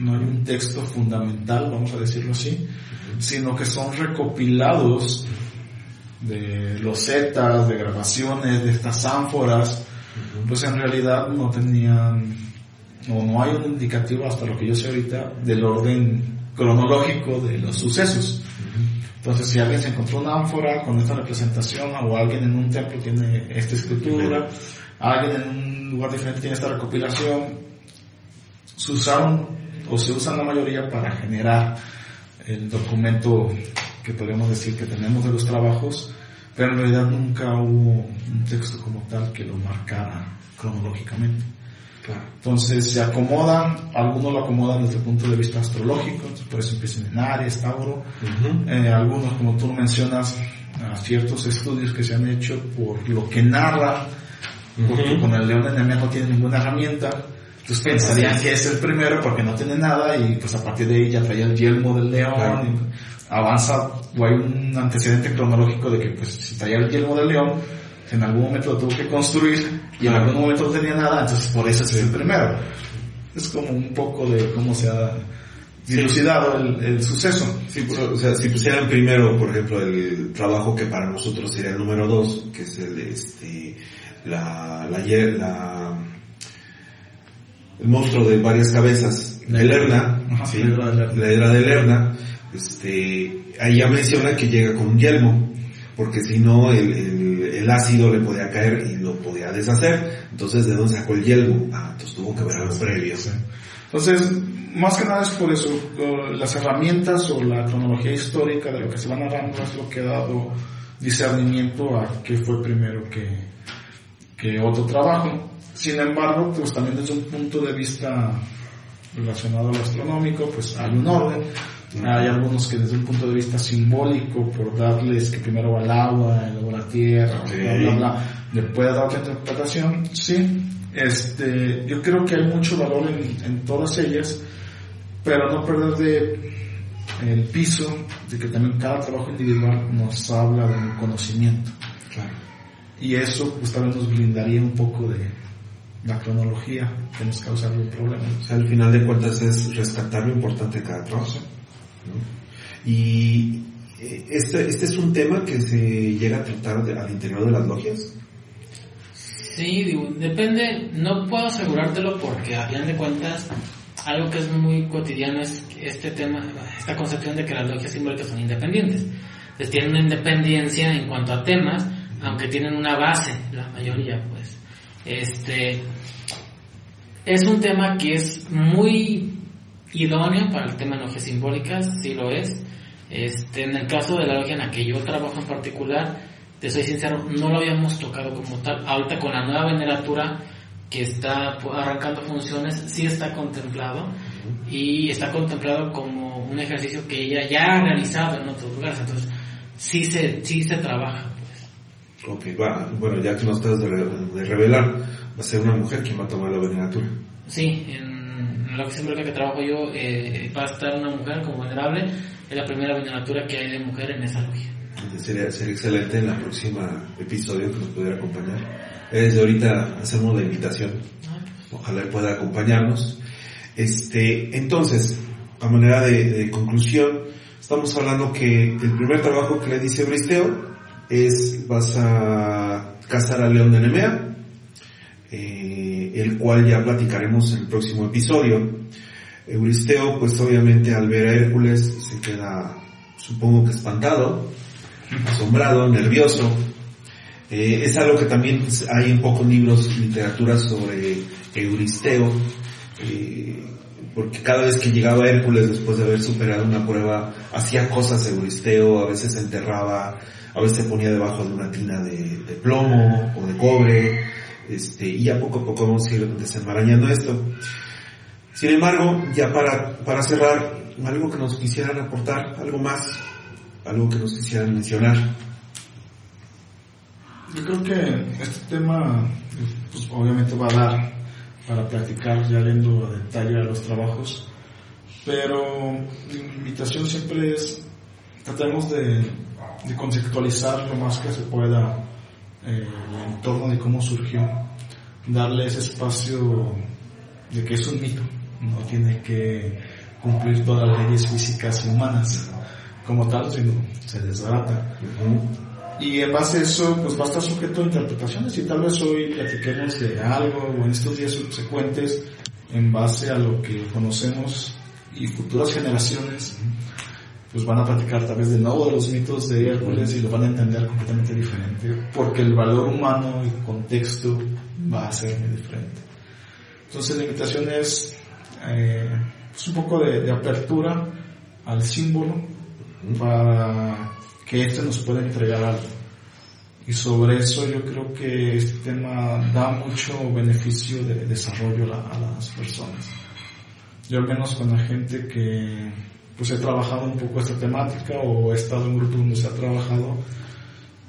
no hay un texto fundamental, vamos a decirlo así, sino que son recopilados de losetas, de grabaciones, de estas ánforas, pues en realidad no tenían, o no hay un indicativo hasta lo que yo sé ahorita del orden cronológico de los sucesos. Entonces, si alguien se encontró una ánfora con esta representación, o alguien en un templo tiene esta escritura, alguien en un lugar diferente tiene esta recopilación, se usaron o se usan la mayoría para generar el documento que podríamos decir que tenemos de los trabajos, pero en realidad nunca hubo un texto como tal que lo marcara cronológicamente. Entonces se acomodan, algunos lo acomodan desde el punto de vista astrológico, por eso empiezan en Aries, Tauro, eh, algunos como tú mencionas, ciertos estudios que se han hecho por lo que narra, porque con el león de no tiene ninguna herramienta, entonces pensarían que es el primero porque no tiene nada y pues a partir de ahí ya traía el yelmo del león, y avanza o hay un antecedente cronológico de que pues si traía el yelmo del león, en algún momento lo tuvo que construir y en algún momento no tenía nada, entonces por eso es el primero. Es como un poco de cómo se ha dilucidado el, suceso. Pues, o sea, si pusieran primero, por ejemplo, el trabajo que para nosotros sería el número dos, que es el, este, la, la, la el monstruo de varias cabezas, la Lerna, la era de Lerna, este, ahí ya menciona que llega con un yelmo, porque si no el, el, ácido le podía caer y lo podía deshacer, entonces de dónde sacó el yelmo, ah, entonces tuvo que ver algo previo. Entonces, más que nada es por eso, las herramientas o la cronología histórica de lo que se va narrando es lo que ha dado discernimiento a qué fue primero que, que otro trabajo. Sin embargo, pues también desde un punto de vista relacionado al astronómico, pues hay un orden. Hay algunos que desde un punto de vista simbólico, por darles que primero va el agua, luego la tierra, bla, bla, bla, le puede dar otra interpretación. Sí, este, yo creo que hay mucho valor en, en todas ellas, pero no perder de el piso de que también cada trabajo individual nos habla de un conocimiento. Claro. Y eso pues también nos blindaría un poco de, la cronología que nos causa algún problema. O sea, al final de cuentas es rescatar lo importante de cada trabajo. Y eh, este, este es un tema que se llega a tratar al interior de las logias. Sí, digo, depende, no puedo asegurártelo porque a fin de cuentas algo que es muy cotidiano es este tema, esta concepción de que las logias simbólicas son independientes. Entonces tienen una independencia en cuanto a temas, aunque tienen una base, la mayoría pues. Este, es un tema que es muy idóneo para el tema de logias simbólicas, sí lo es. Este, en el caso de la logia en la que yo trabajo en particular, te soy sincero, no lo habíamos tocado como tal. Ahorita con la nueva veneratura que está arrancando funciones, sí está contemplado y está contemplado como un ejercicio que ella ya ha realizado en otros lugares, entonces sí se, sí se trabaja. Ok, va, bueno, ya que nos estás de, revelar, va a ser una mujer quien va a tomar la veneratura. Sí, en la oficina que trabajo yo eh, va a estar una mujer como venerable, es la primera veneratura que hay de mujer en esa logia. Sería, sería excelente en la próxima episodio que nos pudiera acompañar. Desde ahorita hacemos la invitación. Ah. Ojalá pueda acompañarnos. Este, entonces, a manera de, de conclusión, estamos hablando que el primer trabajo que le dice Bristeo es vas a cazar al león de Nemea, eh, el cual ya platicaremos en el próximo episodio. Euristeo, pues obviamente al ver a Hércules se queda, supongo que espantado, asombrado, nervioso. Eh, es algo que también hay en pocos libros, literatura sobre Euristeo, eh, porque cada vez que llegaba Hércules después de haber superado una prueba, hacía cosas Euristeo, a veces se enterraba, a veces se ponía debajo de una tina de, plomo o de cobre, este, y ya poco a poco vamos a ir desenmarañando esto. Sin embargo, ya para, para cerrar, algo que nos quisieran aportar, algo más, algo que nos quisieran mencionar. Yo creo que este tema, pues, obviamente va a dar para platicar ya viendo a detalle los trabajos, pero mi invitación siempre es, tratemos de, de conceptualizar lo más que se pueda eh, el entorno de cómo surgió, darle ese espacio de que es un mito, no tiene que cumplir todas las leyes físicas y humanas como tal, sino se desbarata. Y en base a eso, pues va a estar sujeto a interpretaciones y tal vez hoy platiquemos de algo o en estos días subsecuentes en base a lo que conocemos y futuras generaciones pues van a platicar tal vez de nuevo de los mitos de Hércules y lo van a entender completamente diferente porque el valor humano y contexto va a ser muy diferente. Entonces la invitación es eh, pues un poco de, de apertura al símbolo para que este nos pueda entregar algo. Y sobre eso yo creo que este tema da mucho beneficio de desarrollo a, a las personas. Yo al menos con la gente que pues he trabajado un poco esta temática o he estado en grupos donde se ha trabajado,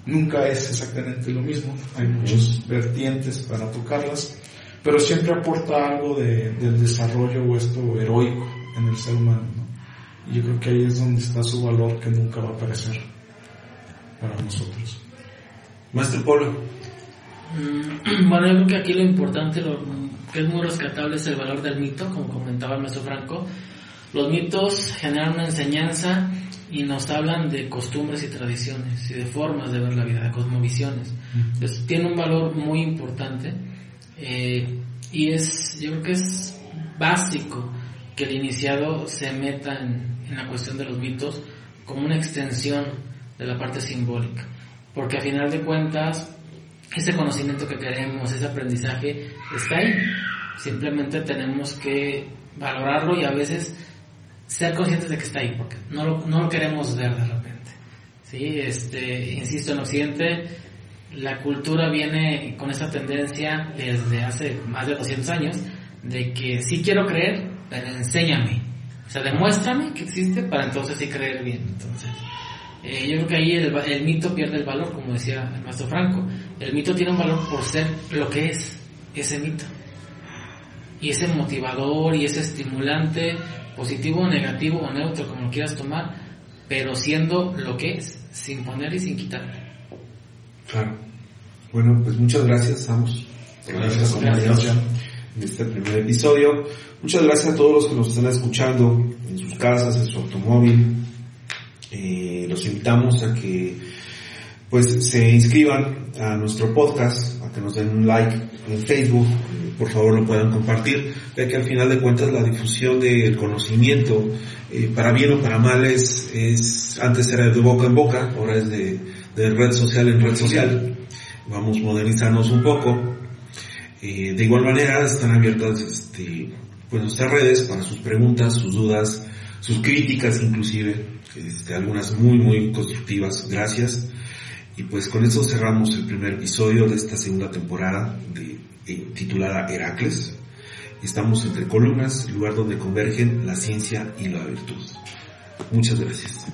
nunca es exactamente lo mismo. Hay muchas vertientes para tocarlas, pero siempre aporta algo de, del desarrollo o esto heroico en el ser humano. ¿no? Y yo creo que ahí es donde está su valor que nunca va a aparecer para nosotros. Maestro Polo. Mm, Bueno, yo creo que aquí lo importante, lo que es muy rescatable es el valor del mito, como comentaba el maestro Franco. Los mitos generan una enseñanza y nos hablan de costumbres y tradiciones y de formas de ver la vida, de cosmovisiones. Entonces, tiene un valor muy importante eh, y es, yo creo que es básico que el iniciado se meta en, en la cuestión de los mitos como una extensión de la parte simbólica, porque a final de cuentas ese conocimiento que queremos, ese aprendizaje está ahí. Simplemente tenemos que valorarlo y a veces ser conscientes de que está ahí, porque no lo, no lo queremos ver de repente. ¿sí? Este, insisto, en Occidente la cultura viene con esa tendencia desde hace más de 200 años de que sí quiero creer, pero enséñame. O sea, demuéstrame que existe para entonces sí creer bien. Entonces, eh, yo creo que ahí el, el, mito pierde el valor, como decía el maestro Franco. El mito tiene un valor por ser lo que es ese mito. Y ese motivador y ese estimulante, positivo o negativo o neutro, como lo quieras tomar, pero siendo lo que es, sin poner y sin quitar. Claro. Bueno, pues muchas gracias, Amos. Gracias por la invitación. En este primer episodio. Muchas gracias a todos los que nos están escuchando en sus casas, en su automóvil. Eh, los invitamos a que pues se inscriban a nuestro podcast, a que nos den un like en Facebook, por favor lo puedan compartir, ya que al final de cuentas la difusión del conocimiento, eh, para bien o para mal, es, es, antes era de boca en boca, ahora es de, de red social en red social. Vamos a modernizarnos un poco. Eh, de igual manera están abiertas este, pues nuestras redes para sus preguntas, sus dudas, sus críticas inclusive, este, algunas muy muy constructivas. Gracias. Y pues con eso cerramos el primer episodio de esta segunda temporada de, eh, titulada Heracles. Estamos entre columnas, lugar donde convergen la ciencia y la virtud. Muchas gracias.